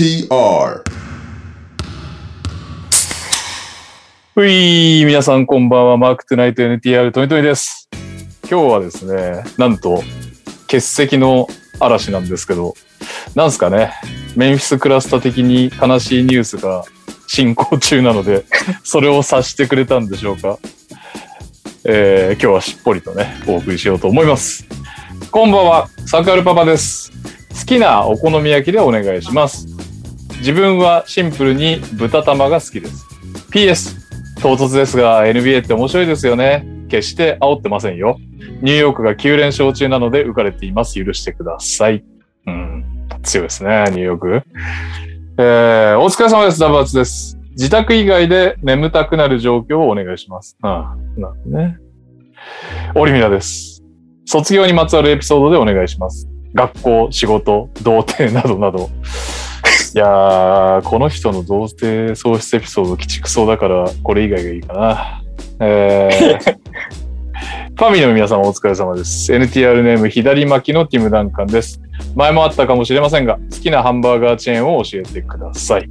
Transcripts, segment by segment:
TR うい皆さんこんばんは。マークトゥナイト NTR トニトニです。今日はですね、なんと、欠席の嵐なんですけど、なんすかね、メンフィスクラスター的に悲しいニュースが進行中なので、それを察してくれたんでしょうか。えー今日はしっぽりとね、お送りしようと思います。こんばんは、サクアルパパです。好きなお好み焼きでお願いします。自分はシンプルに豚玉が好きです。PS、唐突ですが NBA って面白いですよね。決して煽ってませんよ。ニューヨークが9連勝中なので浮かれています。許してください。うん。強いですね、ニューヨーク。えー、お疲れ様です。ダブアツです。自宅以外で眠たくなる状況をお願いします。ああ、なるほどね。オリミラです。卒業にまつわるエピソードでお願いします。学校、仕事、童貞などなど。いやー、この人の童貞喪失エピソード鬼畜そうだから、これ以外がいいかな。えー、ファミリーの皆様お疲れ様です。NTR ネーム左巻きのティム・ダンカンです。前もあったかもしれませんが、好きなハンバーガーチェーンを教えてください。うん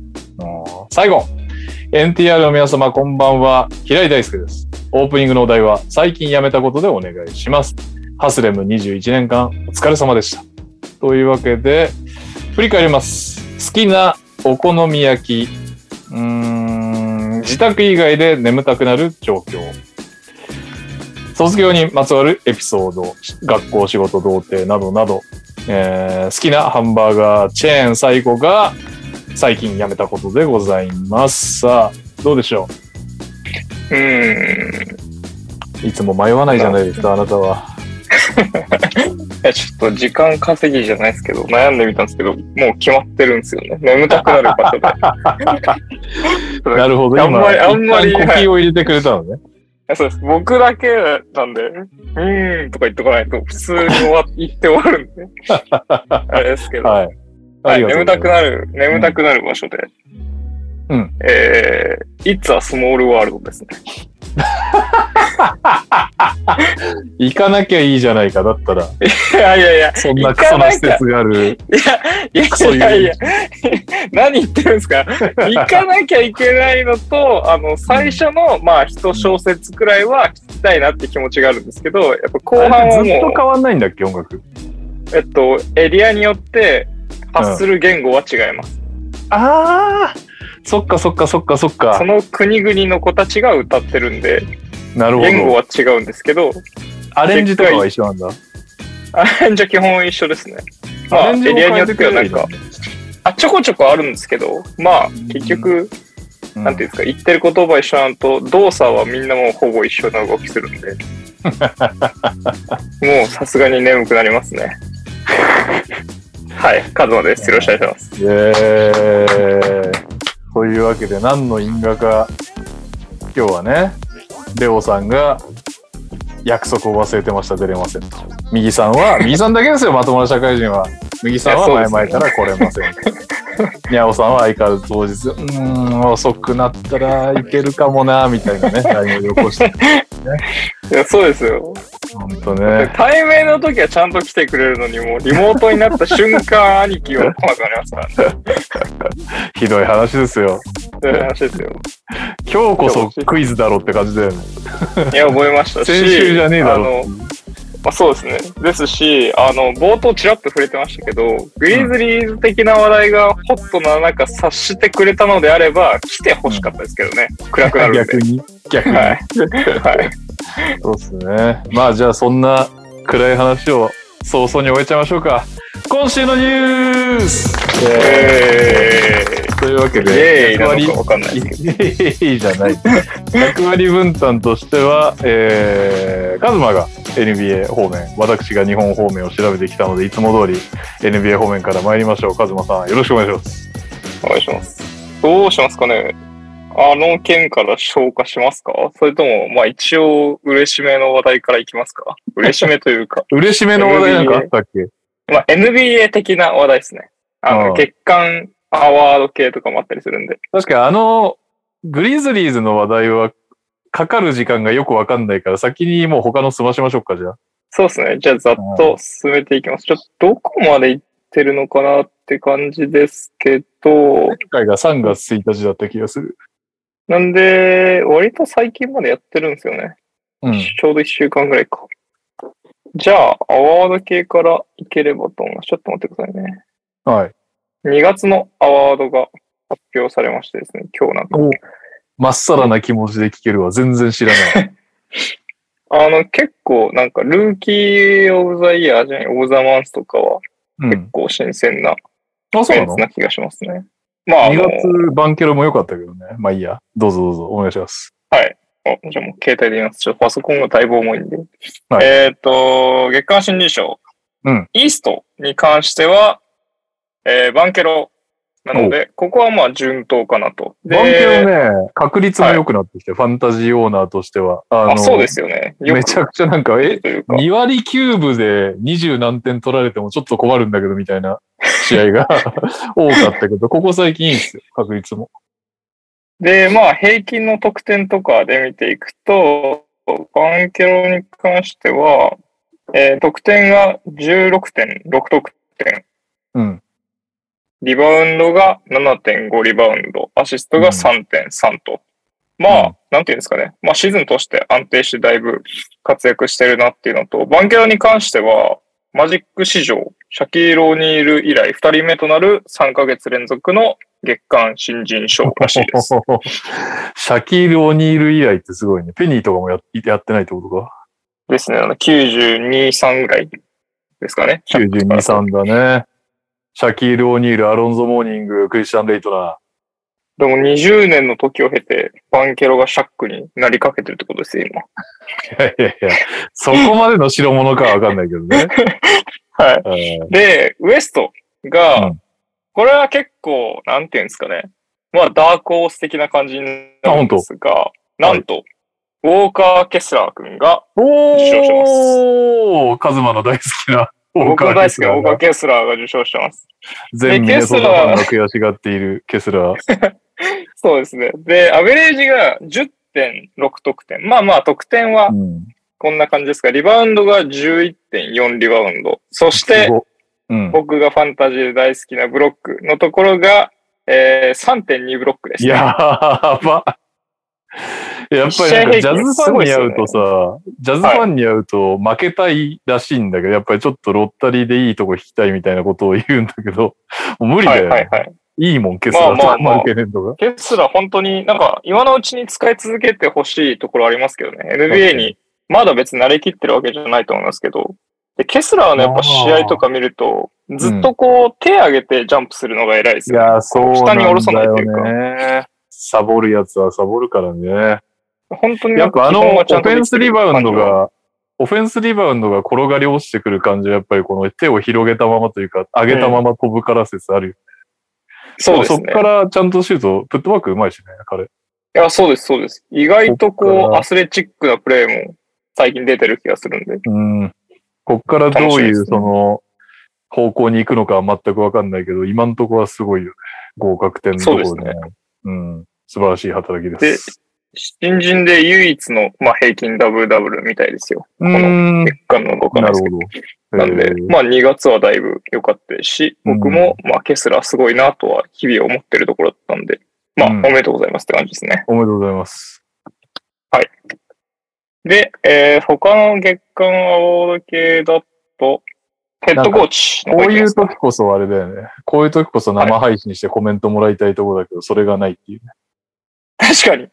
最後、NTR の皆様こんばんは。平井大輔です。オープニングのお題は、最近辞めたことでお願いします。ハスレム21年間、お疲れ様でした。というわけで、振り返ります。好きなお好み焼き。うーん、自宅以外で眠たくなる状況。卒業にまつわるエピソード、学校、仕事、童貞などなど、えー好きなハンバーガーチェーン最後が最近辞めたことでございます。さあ、どうでしょう？ーん。ういつも迷わないじゃないですか、あなたは。いや、ちょっと時間稼ぎじゃないですけど、悩んでみたんですけど、もう決まってるんですよね。眠たくなる場所で。なるほど。あんまり今あんまり呼吸を入れてくれたのね。そうです。僕だけなんで、うーんとか言っとかないと、普通に終わ言って終わるんで。あれですけど。はい。はい、眠たくなる。る、眠たくなる場所で。うん。えー、It's a Small World ですね。行かなきゃいいじゃないか、だったら。いやいやいや、そんなクソな施設がある。いや、いやいやいや、何言ってるんですか？行かなきゃいけないのと、あの、最初の、まあ、一小節くらいは聞きたいなって気持ちがあるんですけど、やっぱ後半はもずっと変わんないんだっけ、音楽。う、えっと、エリアによって発する言語は違います。ああそっかそっかそっかそっかそ。の国々の子たちが歌ってるんで、なるほ言語ど。は違うんですけど、アレンジとかは一緒なんだ。あれじゃ基本一緒ですね。まあ、エリアによっててはなんか、あ、ちょこちょこあるんですけど、まあ、結局、うんなんていうんですか、言ってる言葉一緒なのと、動作はみんなもうほぼ一緒な動きするんで、もうさすがに眠くなりますね。はい、カズマです。よろしくお願いします。イエーイというわけで何の因果か今日はねレオさんが約束を忘れてました出れませんと。右さんは 右さんだけですよまともな社会人は。右さんは前々から来れませんと。にゃおさんは相変わらず当日うーん遅くなったらいけるかもなみたいなね LINE をよこしていや、そうですよ。ほんとね対面の時はちゃんと来てくれるのに、もうリモートになった瞬間、兄貴は来なくなりますからね。ひどい話ですよそういう話ですよ。今日こそクイズだろって感じだよねいや、覚えましたし、先週じゃねえだろまあ、そうですね。ですし、あの、冒頭ちらっと触れてましたけど、グリズリーズ的な話題がホットな中察してくれたのであれば、来て欲しかったですけどね。暗くなるんで。逆に逆に、はい。はい。そうですね。まあじゃあそんな暗い話を早々に終えちゃいましょうか。今週のニュース、えというわけで、エーイなのかわかんないですけど。イエーイじゃない。役割分担としては、えー、カズマが NBA 方面、私が日本方面を調べてきたので、いつも通り NBA 方面から参りましょう。カズマさん、よろしくお願いします。お願いします。どうしますかねあの件から消化しますか？それとも、まあ一応、嬉しめの話題からいきますか？嬉しめというか。嬉しめの話題なんかあったっけ？まあ NBA 的な話題ですね。あの、月間アワード系とかもあったりするんで。確かにあの、グリズリーズの話題は、かかる時間がよくわかんないから、先にもう他の済ましましょうか、じゃあ。そうですね。じゃあざっと進めていきます。ちょっとどこまで行ってるのかなっって感じですけど、前回が3月1日だった気がする。なんで、割と最近までやってるんですよね。うん。ちょうど1週間ぐらいか。じゃあ、アワード系からいければと思います。ちょっと待ってくださいね。はい。2月のアワードが発表されましてですね、今日なんか。おまっさらな気持ちで聞けるわ。全然知らない。あの、結構なんか、ルーキー・オブ・ザ・イヤーじゃない、オブ・ザ・マンスとかはうん。結構新鮮なあ、そうな気がしますね。まあ、あ ?2 の、月バンケロも良かったけどね。まあいいや。どうぞどうぞ。お願いします。はい。おじゃあもう携帯で言います。ちょっとパソコンがだいぶ重いんで。はいえっ、と、月間新人賞。うんイーストに関しては、えーバンケロなので、ここはまあ順当かなと。でバンケロね、確率も良くなってきて、ファンタジーオーナーとしては。ああ、そうですよね。よくめちゃくちゃなんか、え、というか。2割9分で20何点取られてもちょっと困るんだけどみたいな試合が 多かったけど、ここ最近いいっすよ、確率も。で、まあ、平均の得点とかで見ていくと、バンケロに関しては、えー得点が16.6得点、うん。リバウンドが7.5リバウンド、アシストが3.3と。まあ、うんなんていうんですかね。まあ、シーズンとして安定してだいぶ活躍してるなっていうのと、バンケロに関しては、マジック史上、シャキーロ・オニール以来2人目となる3ヶ月連続の月間新人賞らしいです。シャキール・オニール以来ってすごいね。ペニーとかもややってないってことか？ですね。あの、92、3ぐらいですかね。92、3だね。シャキール・オニール、アロンゾ・モーニング、クリスチャン・レイトナでも20年の時を経て、バンケロがシャックになりかけてるってことですよ、今。ー。いやいやいや、そこまでの代物かはわかんないけどね。はい。うんで、ウエストが、うんこれは結構、なんていうんですかね。まあ、ダークホース的な感じになるんですが、なんと、ウォーカー・ケスラー君が、受賞しておーカズマの大好きな。僕の大好きなウォーカー・ー。ケスラーが受賞してます。全ミでネソタファンが悔しがっているケスラー。そうですね。で、アベレージが10.6得点。まあまあ、得点はうん。こんな感じですが、リバウンドが11.4リバウンド。そしてうん。僕がファンタジーで大好きなブロックのところが、えー、3.2ブロックです、ね。やば。やっぱりなんかジャズファンに会うとさ、ジャズファンに会うと負けたいらしいんだけど、やっぱりちょっとロッタリーでいいとこ引きたいみたいなことを言うんだけど、もう無理だはいよ、ねはいはい。いいもん、ケスラーまあまあまあケネントが。ケスラ本当になんか今のうちに使い続けてほしいところありますけどね。NBA にまだ別に慣れきってるわけじゃないと思いますけど。で、ケスラーのやっぱ試合とか見ると、ずっとこう手上げてジャンプするのが偉いですよ、ね。いやー、そうなん下に下ろさないというか。ね。サボるやつはサボるからね。本当にやっぱあの、オフェンスリバウンドが、オフェンスリバウンドが転がり落ちてくる感じは、やっぱりこの手を広げたままというか、上げたまま飛ぶから説あるよ。じはそうですね。そっからちゃんとシュート、プットワークうまいしね、彼。いや、そうです、そうです。意外とこう、アスレチックなプレーも最近出てる気がするんで。うん。こっからどういう、その、方向に行くのかは全くわかんないけど、今んとこはすごいよね。合格点のところそうね。うん。素晴らしい働きです。新人で唯一の、まあ、平均ダブルダブルみたいですよ。うーん。月間の動かなるですけほど。ど。なんでえ、ーまあ2月はだいぶ良かったし、僕も、まあケスラーすごいなとは日々思ってるところだったんで、まあおうんめでとうございますって感じですね。おめでとうございます。で、えー、他の月間アワード系だと、ヘッドコーチのこういう時こそあれだよね。こういう時こそ生配信してコメントもらいたいところだけど、それがないっていうね。確かに。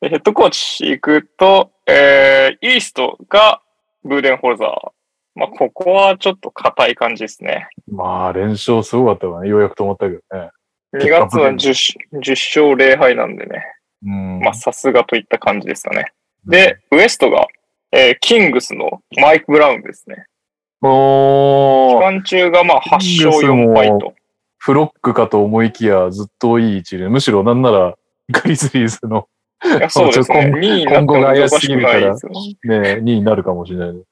でヘッドコーチ行くと、えー、イーストがブーデンホルザー。まあ、ここはちょっと硬い感じですね。まあ、連勝すごかったわね。ようやく止まったけどね。2月は 10, 10勝0敗なんでね。うん。まあ、さすがといった感じですかね。で、ウエストが、えーキングスのマイク・ブラウンですね。期おー、間中がまあ8勝4敗と。フロックかと思いきや、ずっといい位置で、むしろなんなら、グリズリーズのそうですね。今2位にな今後が怪しすぎるからね。ね、2位になるかもしれないね。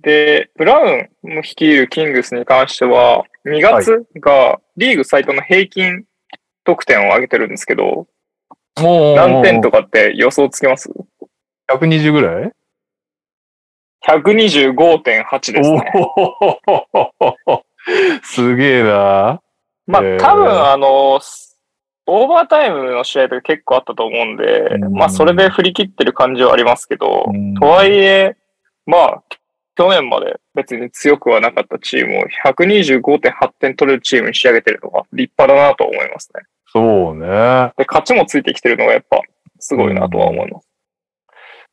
で、ブラウンの率いるキングスに関しては、2月がリーグ最多の平均得点を上げてるんですけど、もう、何点とかって予想つけます？120ぐらい？125.8ですね。お すげえな。まあ、えー多分あの、オーバータイムの試合とか結構あったと思うんで、うんまあ、それで振り切ってる感じはありますけど、うんとはいえ、まあ、去年まで別に強くはなかったチームを125.8点取れるチームに仕上げてるのが立派だなと思いますね。そうね。で、勝ちもついてきてるのがやっぱすごいなとは思います。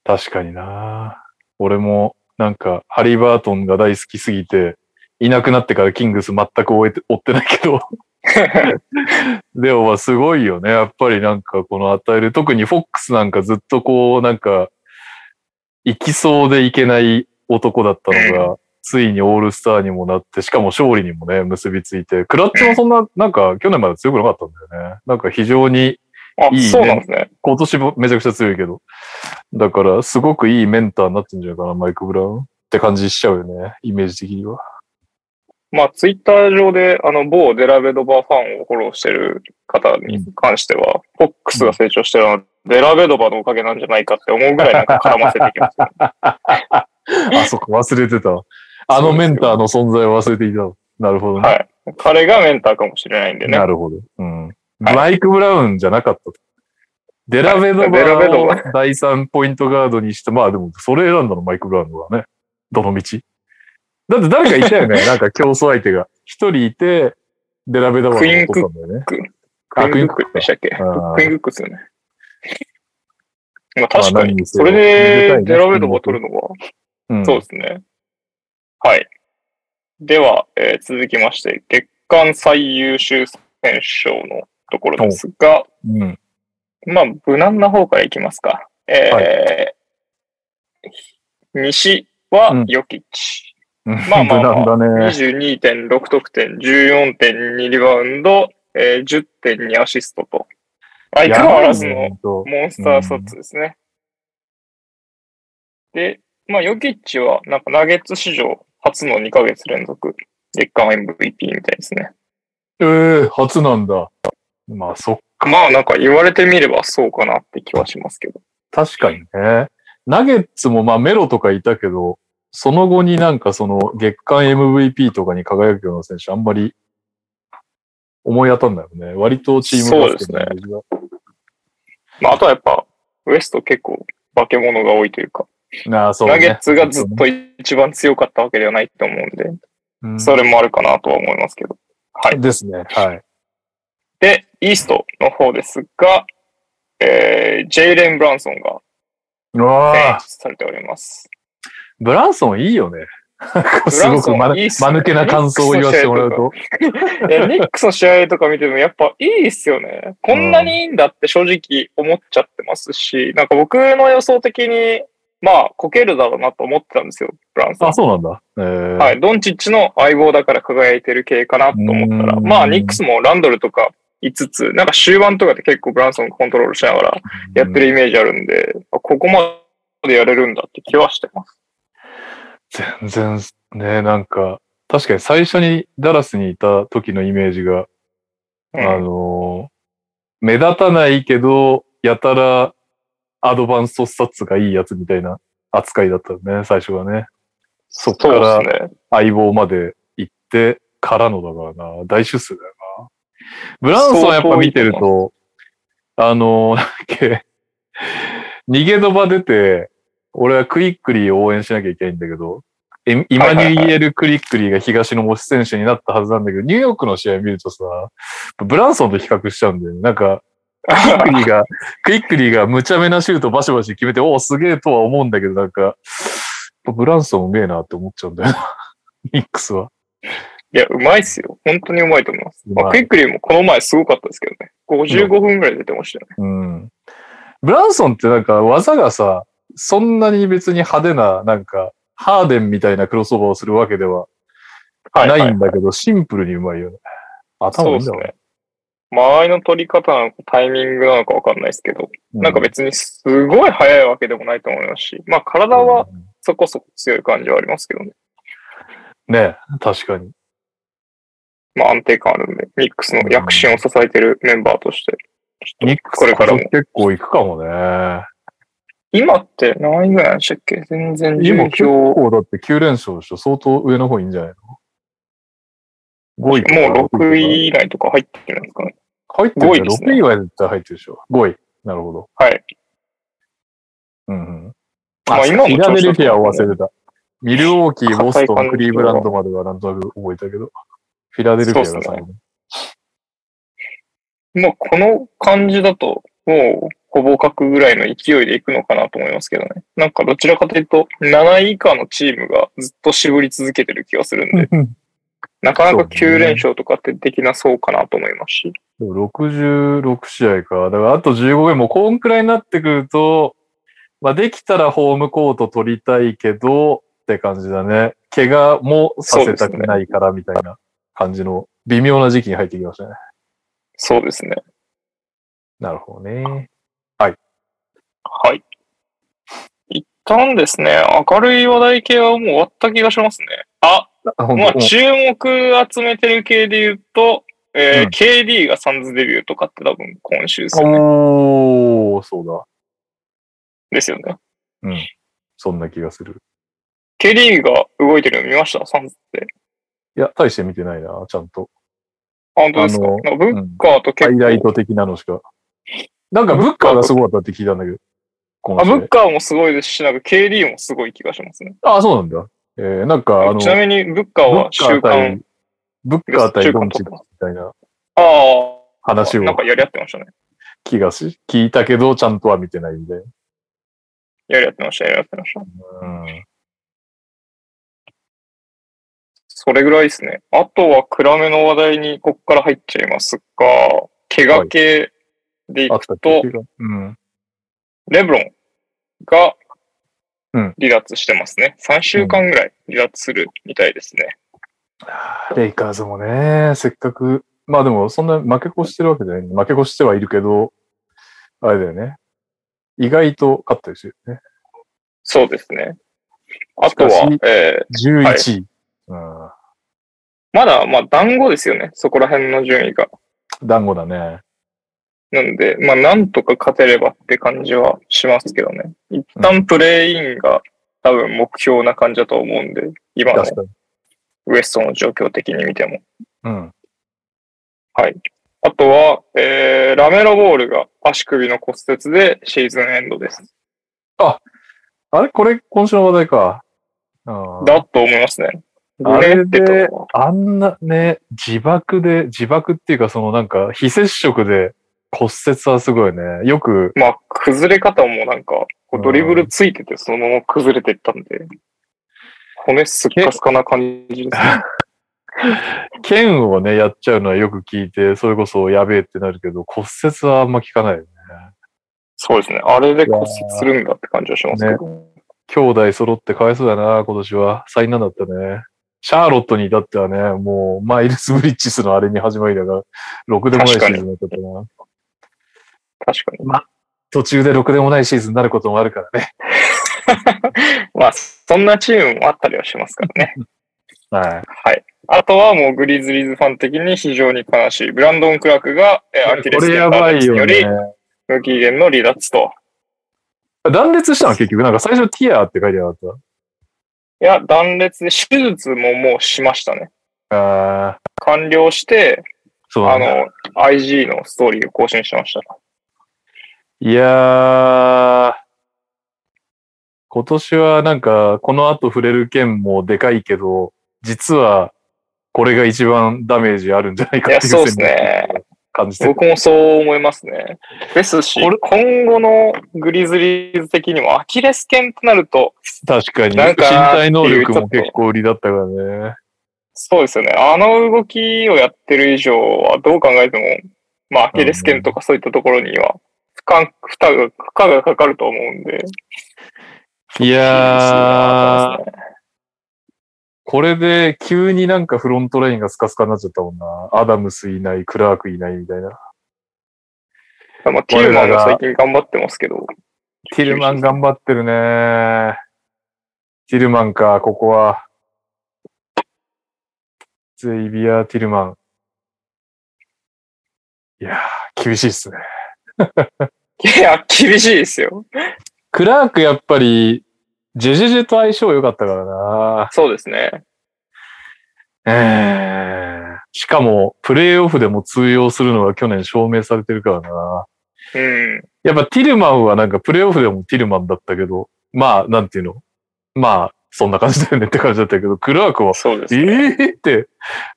確かにな。俺もなんか、ハリー・バートンが大好きすぎて、いなくなってからキングス全く追えて追ってないけど。でもまあすごいよね。やっぱりなんかこの与える、特にフォックスなんかずっとこうなんか、行きそうでいけない男だったのが、ついにオールスターにもなって、しかも勝利にもね、結びついて、クラッチもそんな、なんか去年まで強くなかったんだよね。なんか非常にあ、いいねそうなんですね。今年もめちゃくちゃ強いけど。だから、すごくいいメンターになってんじゃないかな、マイク・ブラウン。って感じしちゃうよね、イメージ的には。まあ、ツイッター上で、あの、某デラベドバーファンをフォローしてる方に関しては、フォックスが成長してるのは、デラベドバのおかげなんじゃないかって思うぐらいなんか 絡ませてきます、ね。あ、そっか、忘れてたわ。あのメンターの存在を忘れていたわ。なるほどね。はい。彼がメンターかもしれないんでねな。るほど。うん。はいマイク・ブラウンじゃなかったと。デラベドバデラベーを第3ポイントガードにして、まあでも、それ選んだのマイク・ブラウンのがね。どの道？だって誰かいたよね。なんか競争相手が。一人いて、デラベドバーを取ったんだよね。クイあーングックでしたっけ？クイーングックですよね。まあ確かに、それでデラベドバ取るのは、うん。そうですね。はい。では、えー続きまして、月間最優秀選手賞のところですが、うん。まあ、無難な方からいきますか。えー西はうんヨキッチ。ままあまあまあ無難だね。22.6得点、14.2リバウンド、えー10.2アシストと。相変わらずのの。モンスタースタッツですね。で、まあ、ヨキッチは、なんかナゲッツ史上初の2ヶ月連続月間 MVP みたいですね。ええ初なんだ。まあ、そっか。まあ、なんか言われてみればそうかなって気はしますけど。確かにね。ナゲッツもまあメロとかいたけど、その後になんかその月間 MVP とかに輝くような選手あんまり思い当たんないよね。割とチームバスケのイメージが。まあ、あとはやっぱ、ウエスト結構化け物が多いというか、なあ、そうね。ナゲッツがずっと一番強かったわけではないと思うんで、うんそれもあるかなとは思いますけど。はい。ですね。はい。で、イーストの方ですが、えー、ジェイレン・ブランソンが選あ、出されております。ブランソンいいよね。すごくまぬけな感想を言わせてもらうと。いや、ニックスの試合とか見てもやっぱいいっすよね。こんなにいいんだって正直思っちゃってますし、なんか僕の予想的に、まあ、こけるだろうなと思ってたんですよ、ブランソンあ、。そうなんだ。えーはい、ドンチッチの相棒だから輝いてる系かなと思ったら、うんまあ、ニックスもランドルとか5つ、なんか終盤とかで結構ブランソンコントロールしながらやってるイメージあるんで、あここまでやれるんだって気はしてます。全然ね、なんか、確かに最初にダラスにいた時のイメージが、うんあのー目立たないけど、やたらアドバンストスタッツがいいやつみたいな扱いだったよね、最初はね。そっから。相棒まで行ってからのだからな、大出世だよな。ブランソンやっぱ見てる相と、あのーなん逃げ場出て、俺はクイックリーを応援しなきゃいけないんだけど、エイマニュエル・クリックリーが東の模試選手になったはずなんだけど、ニューヨークの試合見るとさ、ブランソンと比較しちゃうんだよね。なんか、クイックリーが、クイックリーが無茶目なシュートバシバシ決めて、おお、すげえとは思うんだけど、なんか、ブランソンうめえなって思っちゃうんだよな。ニックスは。いや、うまいっすよ。本当にうまいと思います。まあ、クイックリーもこの前すごかったですけどね。55分ぐらい出てましたよね。うん。ブランソンってなんか技がさ、そんなに別に派手な、なんか、ハーデンみたいなクロスオーバーをするわけでははい、なはいんだけど、シンプルにうまいよね。頭そいういんだね。間合いの取り方なのかタイミングなのかわかんないですけど、なんか別にすごい速いわけでもないと思いますし、まあ体はうんそこそこ強い感じはありますけどね。ね確かに。まあ安定感あるんで、ミックスの躍進を支えてるメンバーとして、ちょっとニックスこれからも結構いくかもね。今って何位ぐらいでしたっけ？全然順今結。構だって9連勝でしょ相当上の方いいんじゃないの ?5 位もう6位以内とか入ってるんですかね？入ってる5位ですね6位は絶対入ってるでしょ。5位。なるほど。はい。うんうん。まあ今のフィラデルフィアを忘れた。ミルウォーキー、ボストン、クリーブランドまではなんとなく覚えたけど、フィラデルフィアが最後。まあこの感じだと、もうほぼ角ぐらいの勢いでいくのかなと思いますけどね。なんかどちらかというと、7位以下のチームがずっと絞り続けてる気がするんで、なかなか9連勝とかってできなそうかなと思いますし。でも66試合か。だからあと15ゲームもこんくらいになってくると、まあできたらホームコート取りたいけどって感じだね。怪我もさせたくないからみたいな感じの微妙な時期に入ってきましたね。そうですね。なるほどね。はい。一旦ですね、明るい話題系はもう終わった気がしますね。あ、まあ当注目集めてる系で言うと、えーうん KD がサンズデビューとかって多分今週ですよね。おー、そうだ。ですよね。そんな気がする。KD が動いてるの見ました？サンズって。いや、大して見てないな、ちゃんと。あ本当ですか？なんかブッカーとハ結構、イライト的なのしか。なんかブッカーがすごかったって聞いたんだけど。今あ、週ブッカーもすごいですし、なんか KD もすごい気がしますね。あ、そうなんだ。えー、なんかあの、ちなみにブッカーは週間、対、ブッカー対週ドンチみたいなああ、話をなんかやり合ってましたね。気がし、聞いたけど、ちゃんとは見てないんで。やり合ってました、やり合ってました。うん。それぐらいですね。あとは暗めの話題にこっから入っちゃいますが、怪我系でいあったっくとけ、うん。レブロンがうん離脱してますね。3週間ぐらい離脱するみたいですね。レイカーズもね、せっかく、まあでもそんな負け越してるわけじゃない。負け越してはいるけど、あれだよね。意外と勝ったりするよね。そうですね。あとはえー11位。うん。まだ、まあ、団子ですよね。そこら辺の順位が。団子だね。なんで、まあ、なんとか勝てればって感じはしますけどね。一旦プレイインが多分目標な感じだと思うんで、今の。ウエストの状況的に見ても。うん。はい。あとは、えー、ラメロボールが足首の骨折でシーズンエンドです。あれ？これ今週の話題か。うんだと思いますね。あれであんなね、自爆で、自爆っていうかそのなんか非接触で骨折はすごいね。よく、まあ、崩れ方もなんか、ドリブルついててそのまま崩れていったんで、骨すっかすかな感じですね。剣をね、やっちゃうのはよく聞いて、それこそやべえってなるけど、骨折はあんま聞かないよね。そうですね。あれで骨折するんだって感じはしますけど。兄弟揃ってかわいそうだな、今年は。災難だったね。シャーロットに至ってはね、もう、マイルス・ブリッジスのあれに始まりだが、ろくでもないシーズンだったな。確かに。途中でろくでもないシーズンになることもあるからね。まあ、そんなチームもあったりはしますからね。はい。はい。あとはもうグリズリーズファン的に非常に悲しい。ブランドン・クラークが、えーアキレス腱断裂によりね。無期限の離脱と。断裂したの結局、なんか最初ティアって書いてなかっいや、断裂で手術ももうしましたね。た。ああ、完了して、あそうなんだ。の、IG のストーリーを更新しました。いやー、今年はなんか、この後触れる件もでかいけど、実は、これが一番ダメージあるんじゃないかっていうそうですね。感じてる僕もそう思いますね。ですし、これ今後のグリズリーズ的にもアキレス腱となると、確かに、身なんか体能力も結構売りだったからね。そうですよね。あの動きをやってる以上は、どう考えても、まあ、アキレス腱とかそういったところには、負荷、負荷が、負荷がかかると思うんで。いやー、これで急になんかフロントラインがスカスカになっちゃったもんな。アダムスいない、クラークいないみたいな。まあ、ティーマンが最近頑張ってますけど、ティルマン頑張ってるね。ティルマンか、ここは。ゼイビア・ティルマン。いやー、厳しいっすね。いや、厳しいですよ。クラークやっぱり、ジェジェジェと相性良かったからな。そうですね。ええしかも、プレイオフでも通用するのが去年証明されてるからな。うん。やっぱティルマンはなんかプレイオフでもティルマンだったけど、まあ、なんていうの？まあ、そんな感じだよねって感じだったけど、クラークは、そうですえね。えって、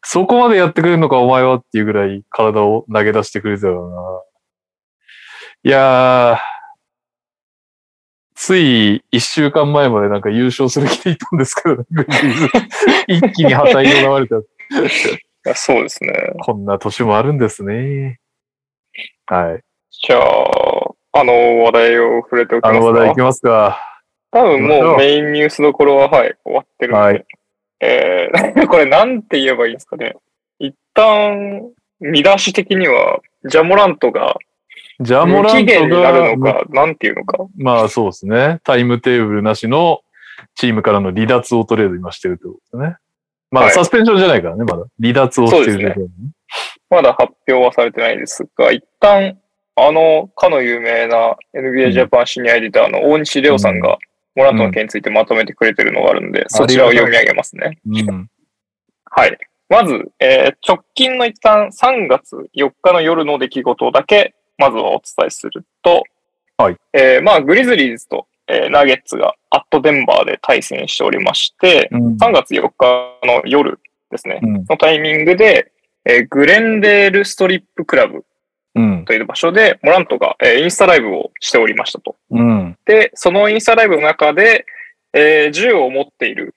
そこまでやってくれるのかお前はっていうぐらい体を投げ出してくれてたよな。いやー、つい一週間前までなんか優勝する気でいたんですけど 一気に旗色が悪くなってそうですね。こんな年もあるんですね。はい。じゃあ、あの話題を触れておきますか？あの話題いきますか。多分もうメインニュースどころは、はい、終わってるので。はいえー、これなんて言えばいいんですかね。一旦、見出し的には、ジャモラントがジャモラントが、るのか、なんていうのか。まあそうですね。タイムテーブルなしのチームからの離脱をトレード今してるってことですね。まはいあサスペンションじゃないからね、まだ。離脱をしてる状況、ねまだ発表はされてないですが、一旦、あの、かの有名な NBA ジャパンシニアエディターの大西レオさんが、モラントの件についてまとめてくれてるのがあるんで、そちらを読み上げますね。うん。はい。まず、えー直近の一旦3月4日の夜の出来事だけ、まずはお伝えすると、はい。えーまあ、グリズリーズと、えーナゲッツがアットデンバーで対戦しておりまして、うん。3月4日の夜ですね、うん。のタイミングで、えーグレンデールストリップクラブうん。という場所で、モラントが、えーインスタライブをしておりましたと。うん。で、そのインスタライブの中で、えー銃を持っている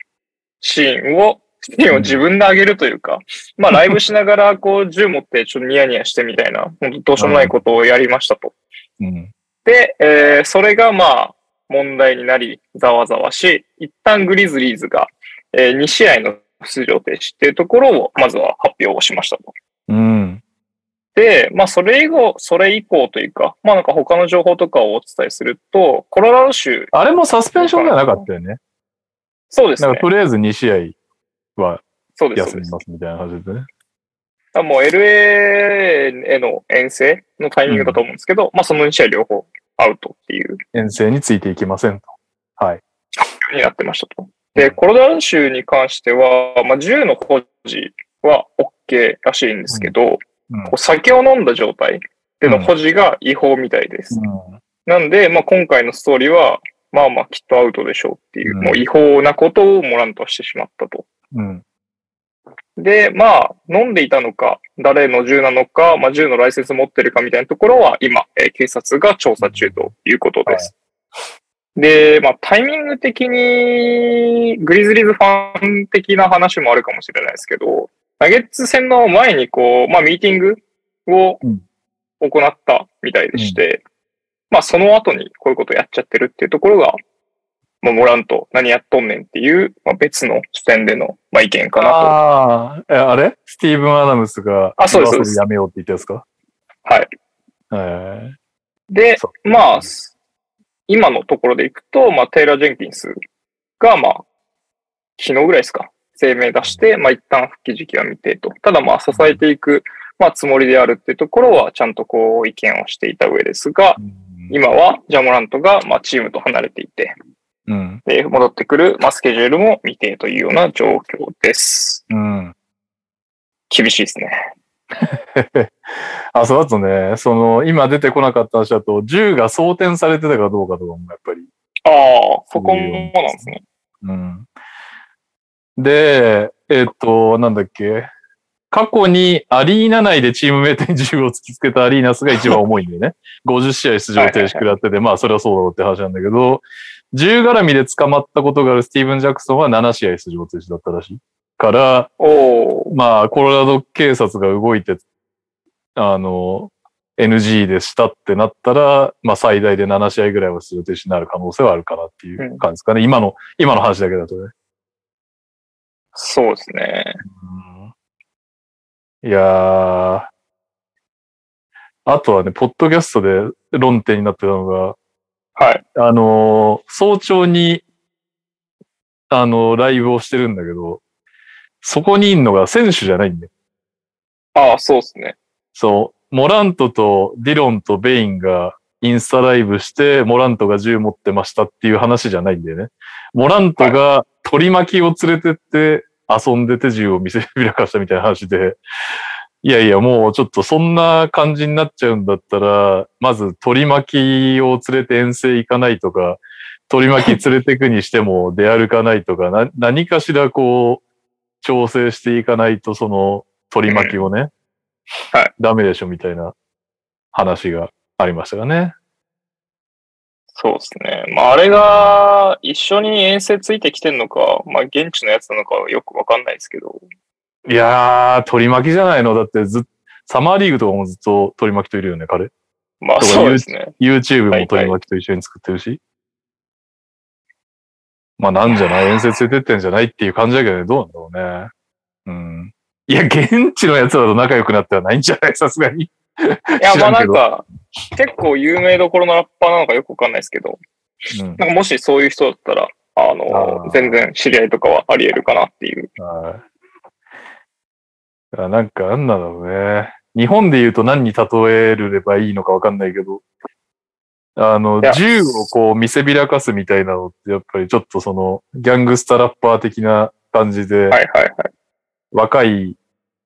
シーンを、シーンを自分で上げるというか、まあ ライブしながら、こう、銃持ってちょっとニヤニヤしてみたいな、本当どうしようもないことをやりましたと。うん。で、えーそれがまあ、問題になり、ざわざわし、一旦グリズリーズが、え2試合の出場停止っていうところを、まずは発表をしましたと。うん。で、まあ、それ以後、それ以降というか、まあ、なんか他の情報とかをお伝えすると、コロラド州、あれもサスペンションではなかったよね。そうですねなんか。とりあえず2試合は休みますみたいな話でね。あもう LA への遠征のタイミングだと思うんですけど、まあ、その2試合両方アウトっていう遠征についていきませんと。はい。になってましたと。で、コロラド州に関しては、まあ、銃の保持は OK らしいんですけど、うんこう酒を飲んだ状態での保持が違法みたいです。うんなんで、まあ、今回のストーリーは、まあまあきっとアウトでしょうっていう、うんもう違法なことをモランとしてしまったと。うん。で、まあ、飲んでいたのか、誰の銃なのか、まあ、銃のライセンス持ってるかみたいなところは、今、えー警察が調査中ということです。で、まあ、タイミング的に、グリズリーズファン的な話もあるかもしれないですけど、ナゲッツ戦の前に、こう、まあ、ミーティングをうん行ったみたいでして、まあ、その後にこういうことやっちゃってるっていうところが、まあ、モランと何やっとんねんっていう、まあ、別の視点での、まあ、意見かなと。ああ、えあれ？スティーブン・アダムスが、あそうですやめようって言ったやつか？はい。えでそ、まあ、今のところでいくと、まあ、テイラー・ジェンキンスが、まあ、昨日ぐらいですか、声明出して、まあ、一旦復帰時期は未定と。ただ、まあ、支えていく、まあ、つもりであるっていうところは、ちゃんとこう、意見をしていた上ですが、うん。今は、ジャモラントが、まあ、チームと離れていて、うん。で、戻ってくる、まあ、スケジュールも未定というような状況です。うん。厳しいですね。あ、そうだとね、その、今出てこなかった話だと、銃が装填されてたかどうかとかもやっぱり。ああ、そこもなんですね。うん。で、えっと、なんだっけ。過去にアリーナ内でチームメイトに銃を突きつけたアリーナスが一番重いんだよね。50試合出場停止食らってて、まあそれはそうだろうって話なんだけど、銃絡みで捕まったことがあるスティーブン・ジャクソンは7試合出場停止だったらしい。から、まあ、コロラド警察が動いて、あの、NG でしたってなったら、まあ最大で7試合ぐらいは出場停止になる可能性はあるかなっていう感じですかね。今の、今の話だけだとね。そうですね。いやー。あとはね、ポッドキャストで論点になってたのが、はい。あのー早朝に、あのライブをしてるんだけど、そこにいんのが選手じゃないんだよ。ああ、そうですね。そう。モラントとディロンとベインがインスタライブして、モラントが銃持ってましたっていう話じゃないんだよね。モラントが取り巻きを連れてって遊んでて銃を見せ びらかしたみたいな話で、いやいや、もうちょっとそんな感じになっちゃうんだったら、まず取り巻きを連れて遠征行かないとか、取り巻き連れてくにしても出歩かないとか、な何かしらこう、調整していかないと、その取り巻きをね、はいダメでしょみたいな話がありましたがね。そうですね。まあ、あれが一緒に遠征ついてきてんのか、まあ、現地のやつなのかはよくわかんないですけど。いやー、取り巻きじゃないの？だってずっサマーリーグとかもずっと取り巻きといるよね、彼。まあ、そうですね。YouTube も取り巻きと一緒に作ってるし。まあなんじゃない？遠征連れてってんじゃないっていう感じだけどね、どうなんだろうね。うん。いや、現地のやつらと仲良くなってはないんじゃない？さすがに。いや、まあなんか、結構有名どころのラッパーなのかよくわかんないですけど、うん。なんかもしそういう人だったら、ああの、ー全然知り合いとかはあり得るかなっていう。はい。なんか、なんだろうね。日本で言うと何に例えればいいのかわかんないけど、あの銃をこう見せびらかすみたいなのって、やっぱりちょっとその、ギャングスタラッパー的な感じで、はいはいはい。若い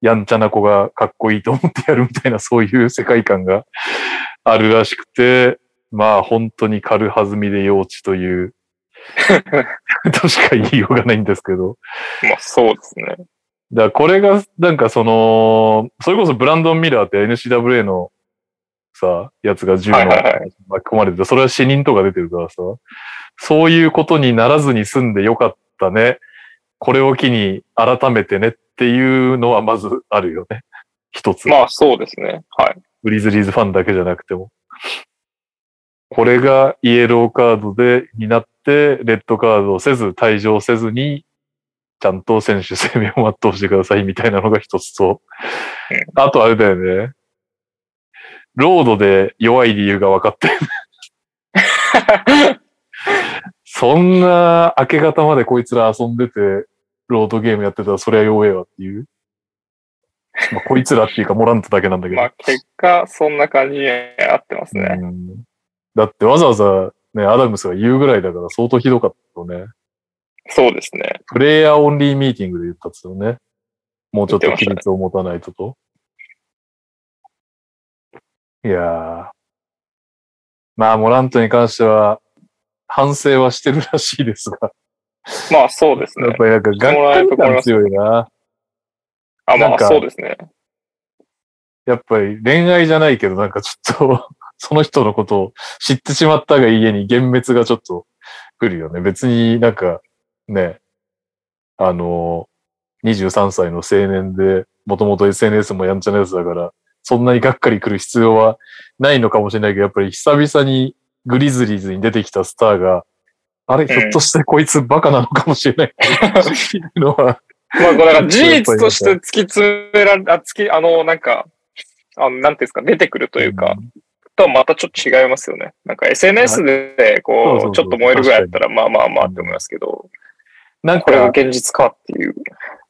やんちゃな子がかっこいいと思ってやるみたいな、そういう世界観があるらしくて、まあ本当に軽はずみで幼稚という、としか言いようがないんですけど。まあそうですね。だからこれが、なんかその、それこそブランドン・ミラーって NCWA のさ、やつが銃の巻き込まれてて、それは死人とか出てるからさ、そういうことにならずに済んでよかったね。これを機に改めてねっていうのはまずあるよね。一つ。まあそうですね。はい。グリズリーズファンだけじゃなくても。これがイエローカードで、になって、レッドカードをせず、退場せずに、ちゃんと選手生命を全うしてくださいみたいなのが一つと、あとあれだよね。ロードで弱い理由が分かってる。そんな明け方までこいつら遊んでて、ロードゲームやってたらそりゃ弱えわっていう。まあ、こいつらっていうかモラントだけなんだけど。まあ結果、そんな感じに合ってますね。うんだってわざわざね、アダムスが言うぐらいだから相当ひどかったよね。そうですね。プレイヤーオンリーミーティングで言ったっつよね。もうちょっと規律を持たないとと。いやー。まあ、モラントに関しては、反省はしてるらしいですが、まあそうですね。やっぱりなんか、がっかり感強いな。あ、まあそうですね。やっぱり恋愛じゃないけど、なんかちょっと、その人のことを知ってしまったが家に幻滅がちょっと来るよね。別になんか、ね、あの、23歳の青年で、もともと SNS もやんちゃなやつだから、そんなにがっかり来る必要はないのかもしれないけど、やっぱり久々にグリズリーズに出てきたスターが、あれ、ひょっとしてこいつバカなのかもしれない。のは、まあ、これなんか事実として突き詰められ、あ、突き、あの、なんか、あの、なんていうんですか、出てくるというか、とはまたちょっと違いますよね。なんか SNS で、こう、ちょっと燃えるぐらいだったら、まあまあまあって思いますけど、なんこれがか、現実かっていう。